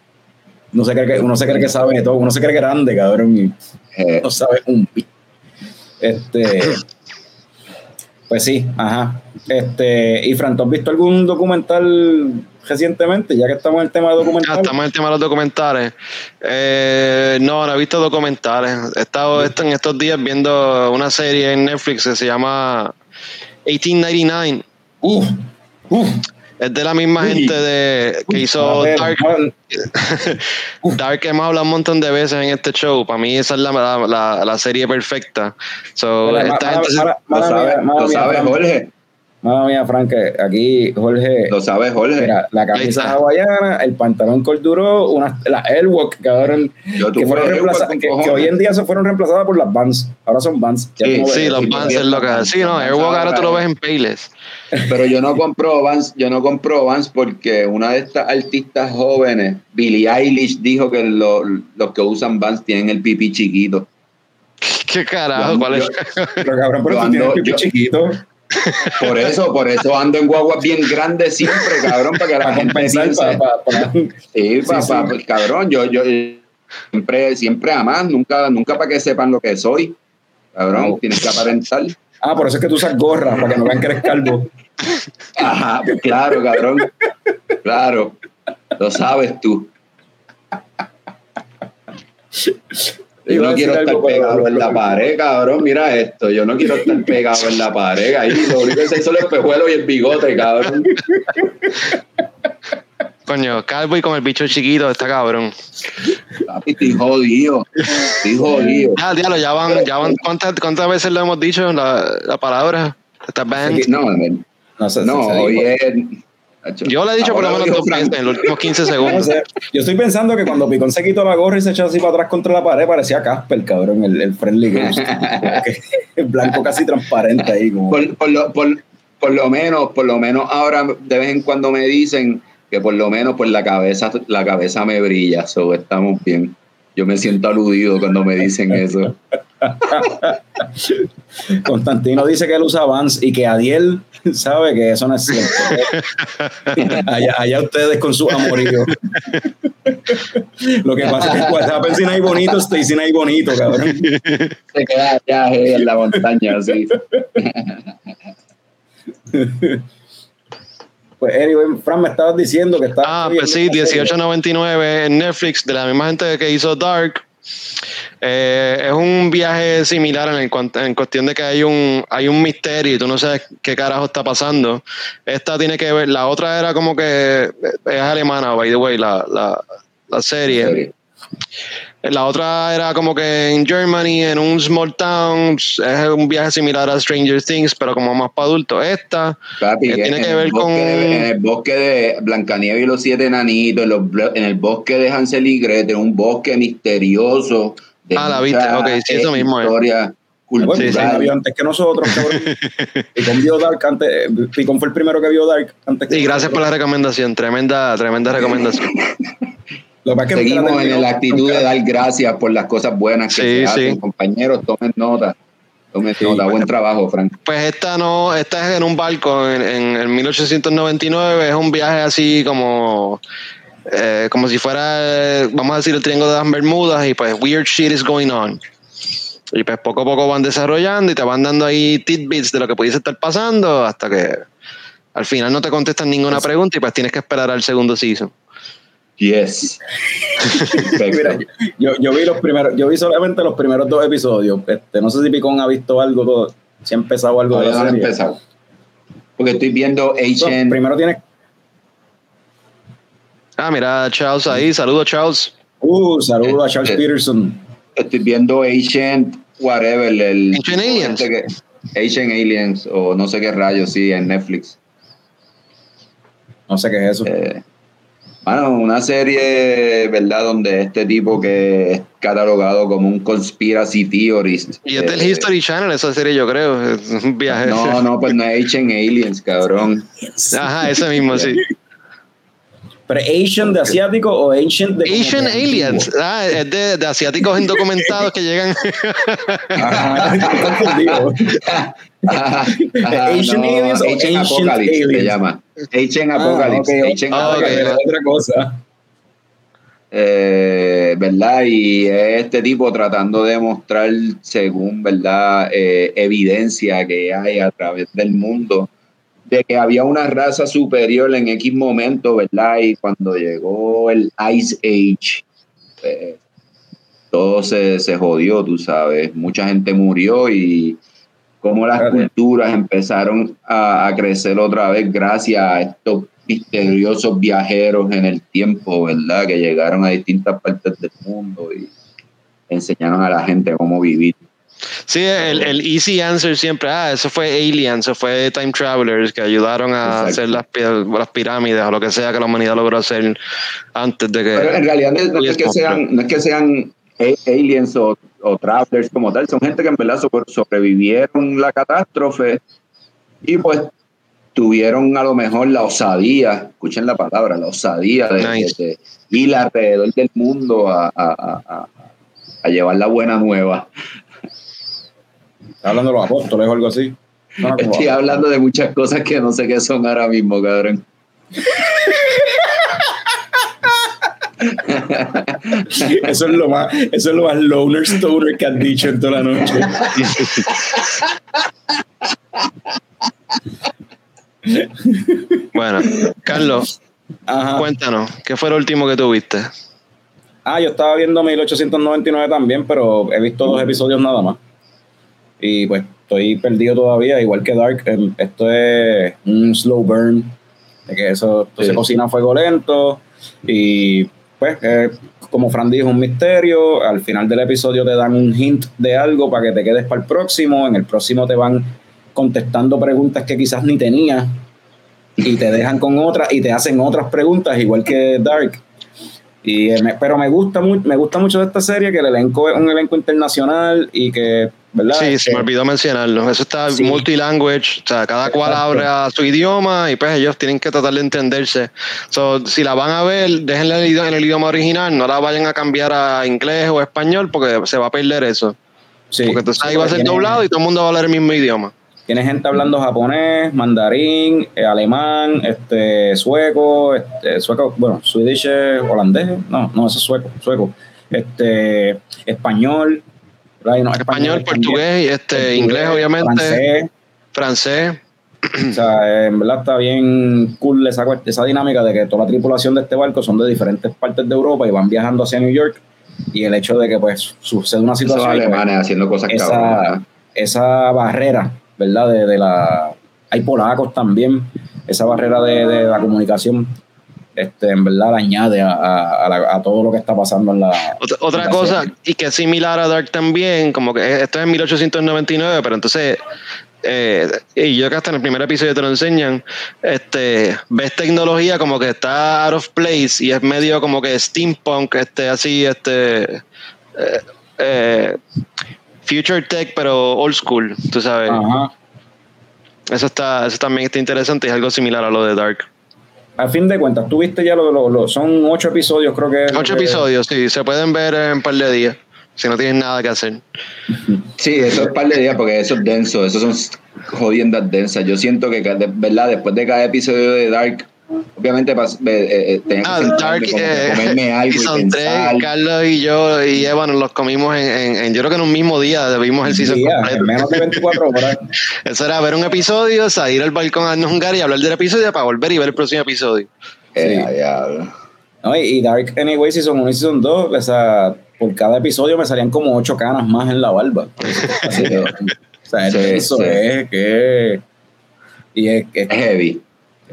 Uno se cree que, uno se cree que sabe de todo, uno se cree grande, cabrón, y eh. no sabe un Este, pues sí, ajá. Este, y Fran, ¿tú has visto algún documental recientemente? Ya que estamos en el tema de documentales. Ya estamos en el tema de los documentales. Eh, no, no he visto documentales. He estado en estos días viendo una serie en Netflix que se llama 1899. Uf, uf. Es de la misma gente de que hizo Dark. Dark hemos hablado un montón de veces en este show. Para mí esa es la, la, la serie perfecta. So, esta gente lo sabe Jorge. Mala mía, Frank, aquí Jorge. Lo sabes, Jorge. Mira, la camisa hawaiana, el pantalón corduro, una, la Airwalk, que ahora que, fueron reemplazadas, que, hoy en día se fueron reemplazadas por las Vans. Ahora son Vans. Sí, sí los Vans es lo que. Sí, no, Airwalk ahora tú lo ves en Payless. Pero yo no compro Vans, yo no compro Vans porque una de estas artistas jóvenes, Billie Eilish, dijo que los que usan Vans tienen el pipí chiquito. ¿Qué carajo? ¿Cuál es? Pero cabrón, pero tú tienes el pipí chiquito. Por eso, por eso ando en guaguas bien grandes siempre, cabrón, para que la gente piense. sí, papá, pues, cabrón, yo, yo siempre, siempre a más, nunca, nunca para que sepan lo que soy. Cabrón, tienes que aparentar. Ah, por eso es que tú usas gorra, para que no vean que eres calvo. Ajá, pues claro, cabrón. Claro, lo sabes tú. Yo no quiero estar pegado en la pared, cabrón. Mira esto. Yo no quiero estar pegado en la pared. Ahí lo único que se hizo el espejuelo y el bigote, cabrón. Coño, calvo y con el bicho chiquito, está cabrón. Papi, estoy jodido. Estoy jodido. Ya, diablo, ya van, ya van. ¿Cuántas, cuántas veces lo hemos dicho la, la palabra? Esta band. No, no, sé, no hoy es yo le he dicho por lo menos dos veces en los últimos 15 segundos. yo estoy pensando que cuando Picón se quitó la gorra y se echó así para atrás contra la pared, parecía Casper, cabrón, el, el Friendly Ghost. el blanco casi transparente ahí. Como... Por, por, lo, por, por, lo menos, por lo menos ahora de vez en cuando me dicen que por lo menos pues la cabeza, la cabeza me brilla, so estamos bien. Yo me siento aludido cuando me dicen eso. Constantino dice que él usa Vans y que Adiel sabe que eso no es cierto. allá, ustedes con su amorío. Lo que pasa es que WhatsApp sin hay bonito, estoy sin hay bonito, cabrón. Se queda allá en la montaña, así. Pues, anyway, Fran, me estabas diciendo que está. Ah, pues sí, 18.99 en Netflix, de la misma gente que hizo Dark. Eh, es un viaje similar en, en, cuestión de que hay un, hay un misterio y tú no sabes qué carajo está pasando. Esta tiene que ver, la otra era como que es alemana, by the way, la, la, la serie. La otra era como que en Germany, en un small town, es un viaje similar a Stranger Things, pero como más para adultos. Esta tiene que ver con. en el bosque de Blancanieves y los siete enanitos, en, el bosque de Hansel y Gretel, un bosque misterioso. ah, la viste, ok, sí, eso mismo historia Cultural. Sí, sí. antes que nosotros, cabrón. Picón vio Dark antes. Picón fue el primero que vio Dark antes que Y gracias por la recomendación. Tremenda, tremenda recomendación. Seguimos en la actitud de dar gracias por las cosas buenas que se hacen. Compañeros, tomen nota. Tomen nota. Buen trabajo, Frank. Pues esta no, esta es en un barco en, en, 1899. Es un viaje así como. Eh, como si fuera, vamos a decir, el triángulo de las Bermudas y pues weird shit is going on. Y pues poco a poco van desarrollando y te van dando ahí tidbits de lo que pudiese estar pasando hasta que al final no te contestan ninguna pregunta y pues tienes que esperar al segundo season. Yes. Mira, yo, yo, vi los primeros, yo vi solamente los primeros dos episodios. Este, no sé si Picón ha visto algo, si ha empezado algo de la empezado. Porque estoy viendo Agent. primero tiene. Ah, mira, Charles ahí. Saludos, Charles. Uh, saludos a Charles eh, Peterson. Estoy viendo Agent, whatever. El, Agent Aliens. Agent Aliens, o no sé qué rayos, sí, en Netflix. No sé qué es eso. Eh, bueno, una serie, ¿verdad? Donde este tipo que es catalogado como un conspiracy theorist. Y es del eh, History Channel esa serie, yo creo. Es un viaje. No, no, pues no es Ancient Aliens, cabrón. Ajá, ese mismo, sí. ¿Pero Asian de asiático o Ancient de Asian Aliens. Ah, es de, de, asiáticos indocumentados que llegan. confundido. Asian Aliens o Ancient Apocalypse se llama. Ancient ah, Apocalypse. Ancient ah, Apocalypse. otra cosa. Eh, ¿verdad? Y este tipo tratando de mostrar, según, ¿verdad? Eh, evidencia que hay a través del mundo de que había una raza superior en X momento, ¿verdad? Y cuando llegó el Ice Age, pues, todo se, jodió, tú sabes. Mucha gente murió y como las culturas empezaron a, crecer otra vez gracias a estos misteriosos viajeros en el tiempo, ¿verdad? Que llegaron a distintas partes del mundo y enseñaron a la gente cómo vivir. Sí, el, el, easy answer siempre, ah, eso fue aliens, eso fue time travelers que ayudaron a hacer las, las, pirámides o lo que sea que la humanidad logró hacer antes de que... Pero en realidad no, es, que sean, no es que sean aliens o, o, travelers como tal, son gente que en verdad sobrevivieron la catástrofe y pues tuvieron a lo mejor la osadía, escuchen la palabra, la osadía de, ir alrededor del mundo a, a, a, a llevar la buena nueva hablando de los apóstoles o algo así. Estoy hablando de muchas cosas que no sé qué son ahora mismo, cabrón. eso es lo más, eso es lo más loner stoner que has dicho en toda la noche. bueno, Carlos, Cuéntanos, ¿qué fue lo último que tuviste? Ah, yo estaba viendo 1899 también, pero he visto dos episodios nada más. Y pues estoy perdido todavía, igual que Dark. Esto es un slow burn, de que eso se cocina a fuego lento. Y pues, como Fran dijo, un misterio. Al final del episodio te dan un hint de algo para que te quedes para el próximo. En el próximo te van contestando preguntas que quizás ni tenías y te dejan con otras y te hacen otras preguntas, igual que Dark. Y, eh, pero me gusta, me gusta mucho de esta serie que el elenco es un elenco internacional y que, ¿verdad? Sí, se me olvidó mencionarlo. Eso está multilanguage, o sea, cada cual habla su idioma y pues ellos tienen que tratar de entenderse. So, si la van a ver, déjenla en el idioma original, no la vayan a cambiar a inglés o español porque se va a perder eso. Sí. Porque entonces ahí va a ser doblado y todo el mundo va a hablar el mismo idioma. Tiene gente hablando japonés, mandarín, eh, alemán, este, sueco, este, sueco, bueno, swedish, holandés, no, no, eso es sueco, sueco, este, español, español, portugués, este, inglés, obviamente, francés. O sea, en verdad está bien cool esa, esa dinámica de que toda la tripulación de este barco son de diferentes partes de Europa y van viajando hacia New York y el hecho de que pues sucede una situación alemanes haciendo cosas esa, esa barrera ¿verdad? De, de, la, hay polacos también, esa barrera de, la comunicación, este, en verdad le añade a, todo lo que está pasando en la... Otra, cosa, y que es similar a Dark también, como que esto es en 1899, pero entonces... Eh, y yo que hasta en el primer episodio te lo enseñan, este, ves tecnología como que está out of place y es medio como que steampunk, este, así, este, eh, eh, Future Tech, pero old school, tú sabes. Eso está, eso también está interesante, es algo similar a lo de Dark. A fin de cuentas, tú viste ya lo, lo, son ocho episodios, creo que. Ocho episodios, sí, se pueden ver en un par de días, si no tienes nada que hacer. Sí, eso es un par de días porque eso es denso, eso son jodiendas densas. Yo siento que, verdad, después de cada episodio de Dark, obviamente eh, eh, tenía que ah, Dark, eh, comerme algo y pensar. Carlos y yo y Eva nos los comimos en, en, yo creo que en un mismo día vimos el season completo. menos de 24 horas. Eso era ver un episodio, salir al balcón a jugar y hablar del episodio para volver y ver el próximo episodio. Sí. No, y Dark Anyway Season 1 y Season 2, o sea, por cada episodio me salían como ocho canas más en la barba. Así que, o sea, eso es que... Y es, es heavy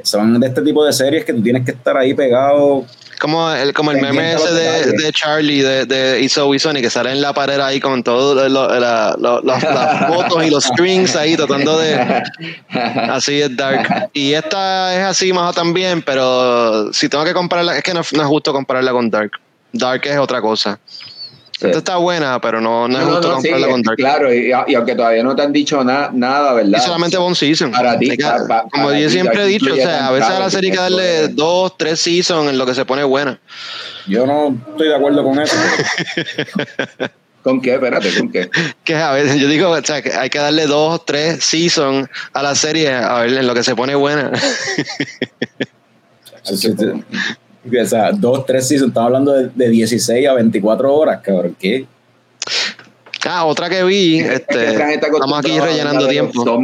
son de este tipo de series que tú tienes que estar ahí pegado. Como el, como el meme ese de, de, Charlie de, de Sony que sale en la pared ahí con todas las fotos y los strings ahí tratando de. Así es Dark. Y esta es así más también, pero si tengo que compararla, es que no, no es justo compararla con Dark. Dark es otra cosa. Esta está buena, pero no, no es justo comprarla con Dark. Claro, y, aunque todavía no te han dicho nada, ¿verdad? Y solamente One Season. Para ti, como yo siempre he dicho, o sea, a veces a la serie hay que darle dos, tres seasons en lo que se pone buena. Yo no estoy de acuerdo con eso. ¿Con qué? Espérate, ¿con qué? Que a veces yo digo, o sea, que hay que darle dos, tres seasons a la serie a ver en lo que se pone buena. O sea, dos, tres seasons, estamos hablando de, de 16 a 24 horas, cabrón. ¿Qué? Ah, otra que vi, este, estamos aquí rellenando tiempo.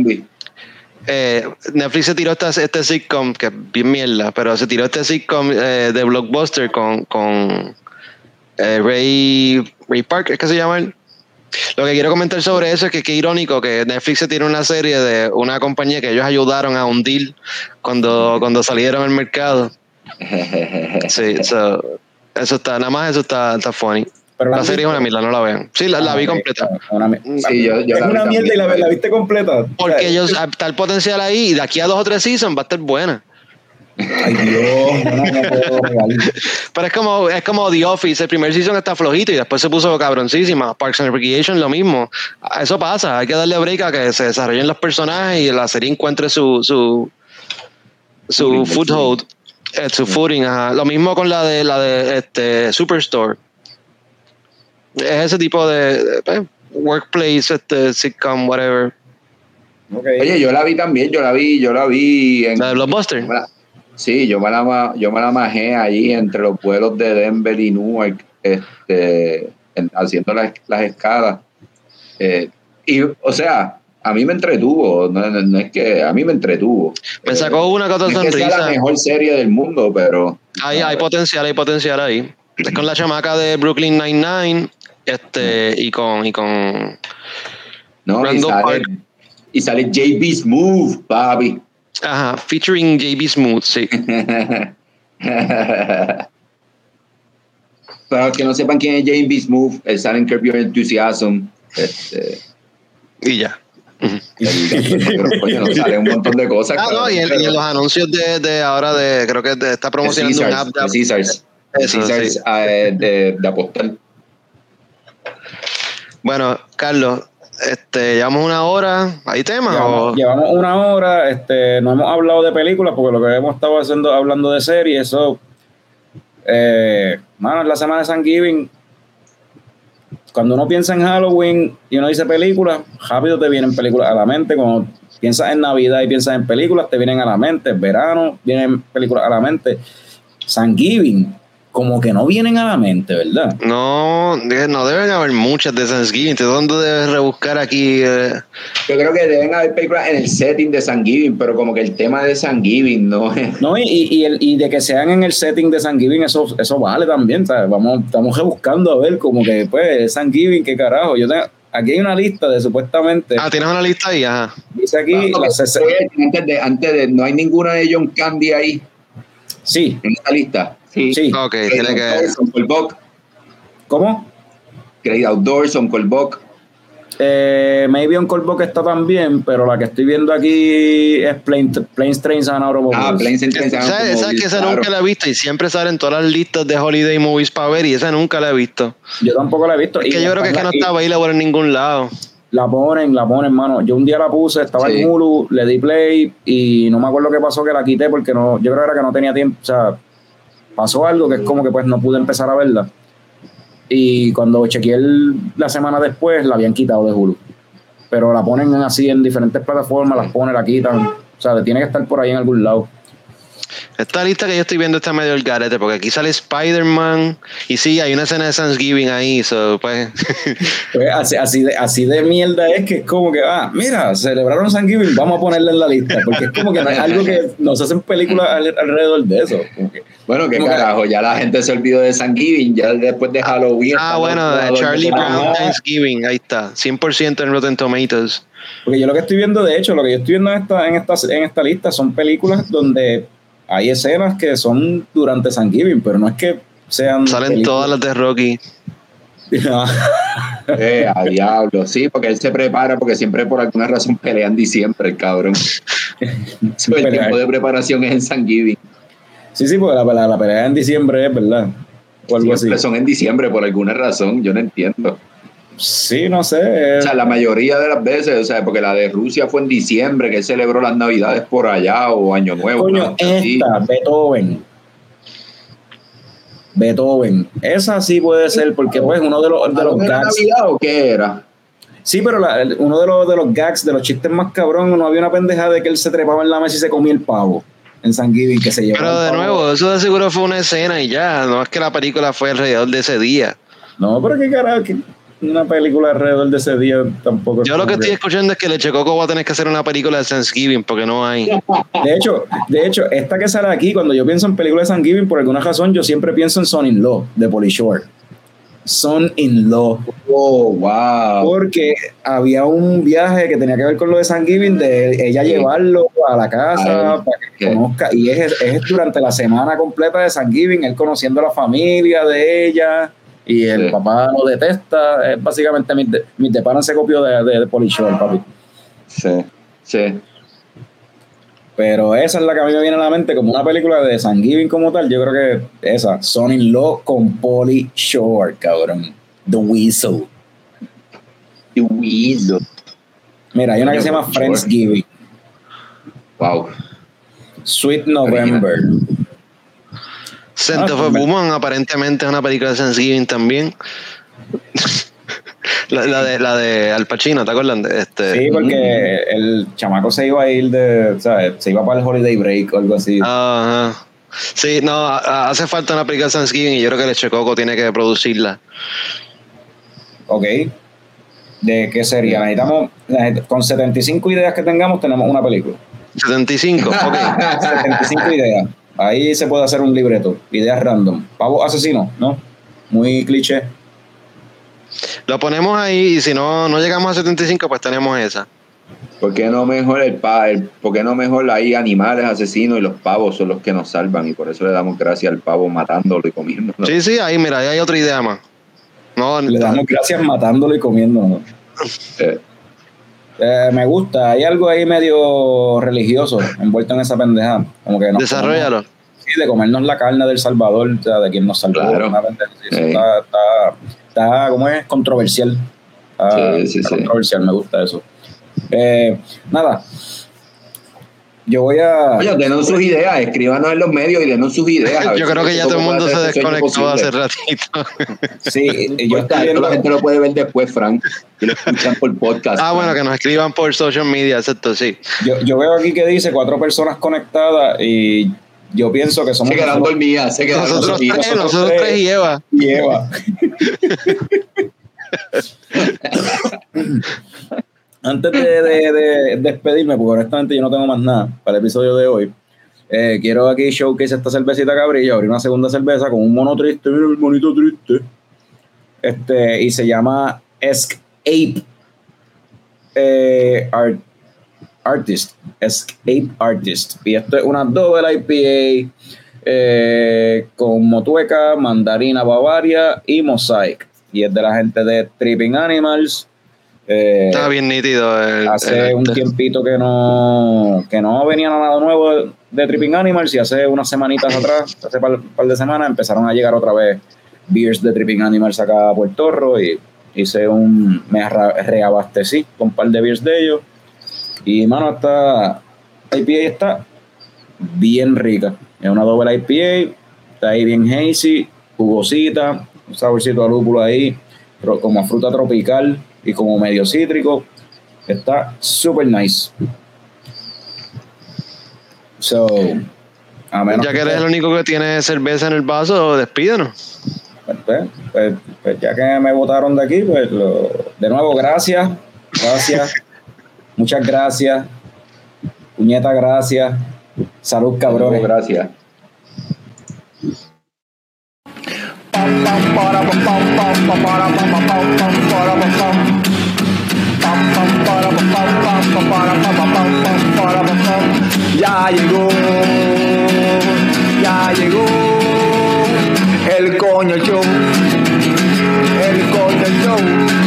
Eh, Netflix se tiró este, este sitcom, que es bien mierda, pero se tiró este sitcom eh, de Blockbuster con, con eh, Ray, Ray Park, ¿es que se llama él? Lo que quiero comentar sobre eso es que qué irónico que Netflix se tiene una serie de una compañía que ellos ayudaron a hundir cuando, cuando salieron al mercado sí, eso está, nada más eso está, está funny. Pero la, serie es una mierda, no la vean. Sí, la, vi completa. sí, yo, es una mierda y la, viste completa. Porque ellos, está el potencial ahí y de aquí a dos o tres seasons va a estar buena. Ay Dios, no, no Pero es como, es como The Office, el primer season está flojito y después se puso cabroncísima. Parks and Recreation lo mismo. Eso pasa, hay que darle break a que se desarrollen los personajes y la serie encuentre su, su, su foothold su footing, Lo mismo con la de la de este Superstore. Es ese tipo de, pues, workplace, este sitcom, whatever. Oye, yo la vi también, yo la vi, yo la vi en la de Blockbuster. Sí, yo me la yo me la majé allí entre los vuelos de Denver y Newark, este, haciendo las, las escalas. Eh, y, o sea, a mí me entretuvo, no, es que a mí me entretuvo. Me sacó una que no es que sea la mejor serie del mundo, pero. Hay, hay potencial, hay potencial ahí. Es con la chamaca de Brooklyn Nine-Nine este, y con. Y con no, y sale, y sale, JB Smooth, papi. Ajá, featuring JB Smooth, sí. Para los que no sepan quién es JB Smooth, él sale en Curb Your Enthusiasm. Este, y ya. Pero, no sale un montón de cosas. Ah, no, y en, los anuncios de, de, ahora de, creo que de, está promocionando un app de, Caesars, Caesars ah, eh, de, de apostar. Bueno, Carlos, este, llevamos una hora, ¿hay temas? Llevamos, una hora, este, no hemos hablado de películas porque lo que hemos estado haciendo, hablando de series, eso, eh, mano, en la semana de San Giving, cuando uno piensa en Halloween y uno dice películas, rápido te vienen películas a la mente. Cuando piensas en Navidad y piensas en películas, te vienen a la mente. Verano, vienen películas a la mente. San Giving, como que no vienen a la mente, ¿verdad? No, no deben haber muchas de Thanksgiving. ¿De dónde debes rebuscar aquí? Eh? Yo creo que deben haber películas en el setting de Thanksgiving, pero como que el tema de Thanksgiving no No, y, y, el, y de que sean en el setting de Thanksgiving, eso, eso vale también, ¿sabes? Vamos, estamos rebuscando a ver como que, pues, Thanksgiving, qué carajo. Yo tengo, aquí hay una lista de supuestamente. Ah, tienes una lista ahí, ajá. Dice aquí. antes, de, antes de. No hay ninguna de John Candy ahí. Sí. En esta lista. Sí. Ok, tiene que. ¿Cómo? Great Outdoors, on Colbock. Eh, maybe on Colbock está también, pero la que estoy viendo aquí es Planes, Trains and Automobiles. Ah, Planes Trains and Automobiles. Esa, que esa nunca la he visto y siempre salen todas las listas de Holiday Movies para ver y esa nunca la he visto. Yo tampoco la he visto. Es que yo creo que, es que no estaba ahí en ningún lado. La ponen, la ponen, mano. Yo un día la puse, estaba en Hulu, le di play y no me acuerdo qué pasó que la quité porque no, yo creo que era que no tenía tiempo, o sea, pasó algo que es como que pues no pude empezar a verla. Y cuando chequeé la semana después, la habían quitado de Hulu. Pero la ponen así en diferentes plataformas, las ponen, la quitan. O sea, tiene que estar por ahí en algún lado. Esta lista que yo estoy viendo está medio el garete, porque aquí sale Spider-Man y sí, hay una escena de Thanksgiving ahí, so, pues. pues así, de, así de mierda es que es como que, ah, mira, celebraron Thanksgiving, vamos a ponerla en la lista, porque es como que no es algo que nos hacen películas alrededor de eso. Bueno, qué carajo, ya la gente se olvidó de Thanksgiving, ya después de Halloween. Ah, bueno, de Charlie Brown Thanksgiving, ahí está, 100% en Rotten Tomatoes. Porque yo lo que estoy viendo, de hecho, lo que yo estoy viendo en esta, en esta, en esta lista son películas donde hay escenas que son durante Thanksgiving, pero no es que sean. Salen todas las de Rocky. eh, a diablo, sí, porque él se prepara porque siempre por alguna razón pelean diciembre, el cabrón. el tiempo de preparación es en Thanksgiving. Sí, sí, porque la, la, pelea en diciembre es verdad. O algo así. Son en diciembre por alguna razón, yo no entiendo. Sí, no sé. O sea, la mayoría de las veces, o sea, porque la de Rusia fue en diciembre, que celebró las Navidades por allá o Año Nuevo. Coño, esta, Beethoven. Beethoven. Esa sí puede ser, porque pues uno de los, de los gags. Navidad o qué era? Sí, pero uno de los, de los gags, de los chistes más cabrón, no había una pendeja de que él se trepaba en la mesa y se comía el pavo en San Giving que se llevaba. Pero de nuevo, eso de seguro fue una escena y ya, no es que la película fue alrededor de ese día. No, pero qué carajo, una película alrededor de ese día tampoco. Yo lo que estoy escuchando es que Leche Coco va a tener que hacer una película de Thanksgiving porque no hay. De hecho, de hecho, esta que sale aquí, cuando yo pienso en películas de Thanksgiving, por alguna razón, yo siempre pienso en Son in Law de Polly Shore. Son in Law. Oh, wow. Porque había un viaje que tenía que ver con lo de Thanksgiving, de ella llevarlo a la casa para que conozca. Y es, es durante la semana completa de Thanksgiving, él conociendo a la familia de ella y el papá lo detesta. Es básicamente mi, mi se copió de, de, de papi. Sí, sí. Pero esa es la que a mí me viene a la mente como una película de San Giving como tal. Yo creo que esa, Sonic Law con Polly Shore, cabrón. The Weasel. The Weasel. Mira, hay una que se llama Friendsgiving. Wow. Sweet November. Scent of a Woman aparentemente es una película de Thanksgiving también. La, de, la de Al Pacino, ¿te acuerdas? Este, sí, porque el chamaco se iba a ir de, ¿sabes? Se iba para el holiday break o algo así. Ajá. Sí, no, hace falta una película de Thanksgiving y yo creo que el Coco tiene que producirla. Ok. ¿De qué sería? Necesitamos, con 75 ideas que tengamos, tenemos una película. 75, ok. 75 ideas. Ahí se puede hacer un libreto. Ideas random. Pavo asesino, ¿no? Muy cliché. Lo ponemos ahí y si no, no llegamos a 75, pues tenemos esa. ¿Por qué no mejor el, pa el por qué no mejor hay animales asesinos y los pavos son los que nos salvan y por eso le damos gracias al pavo matándolo y comiéndolo? Sí, sí, ahí mira, ahí hay otra idea más. No, le damos gracias matándolo y comiéndolo. Eh. Eh, me gusta, hay algo ahí medio religioso envuelto en esa pendeja. Como que Desarrollalo. sí, de comernos la carne del Salvador, o sea, de quien nos salvó. Claro. está, está, está, ¿cómo es? Controversial. sí, sí, controversial, me gusta eso. Eh, nada. Yo voy a. Oye, denos sus ideas, escríbanos en los medios y denos sus ideas. Yo creo que ya todo el mundo se desconectó hace ratito. Sí, yo está, viendo... la gente lo puede ver después, Frank, y lo escuchan por podcast. Ah, bueno, que nos escriban por social media, exacto, sí. Yo, yo veo aquí que dice cuatro personas conectadas y yo pienso que somos. Se quedaron dormidas, se quedaron nosotros dormidas. Tres, nosotros tres y Eva. Y Eva. Antes de, despedirme, porque honestamente yo no tengo más nada para el episodio de hoy, eh, quiero aquí showcase esta cervecita cabrilla, abrir una segunda cerveza con un mono triste, mira el monito triste. Este, y se llama Escape eh, Artist. Escape Artist. Y esto es una double IPA eh, con motueca, mandarina bavaria y mosaic. Y es de la gente de Tripping Animals. Eh, Está bien nítido. hace un tiempito que no, que no venía nada nuevo de, Tripping Animals y hace unas semanitas atrás, hace un par, de semanas, empezaron a llegar otra vez beers de Tripping Animals acá a Puerto Rico y hice un, me reabastecí con un par de beers de ellos y mano, esta IPA está bien rica, es una doble IPA, está ahí bien hazy, jugosita, un saborcito de lúpulo ahí, como a fruta tropical y como medio cítrico. Está super nice. So, a menos ya que eres el único que tiene cerveza en el vaso, despídenos. Pues, pues, pues, ya que me votaron de aquí, pues de nuevo, gracias. Gracias. Muchas gracias. Puñeta, gracias. Salud, cabrones. Gracias. Ya llegó, ya llegó el coño show, el coño show.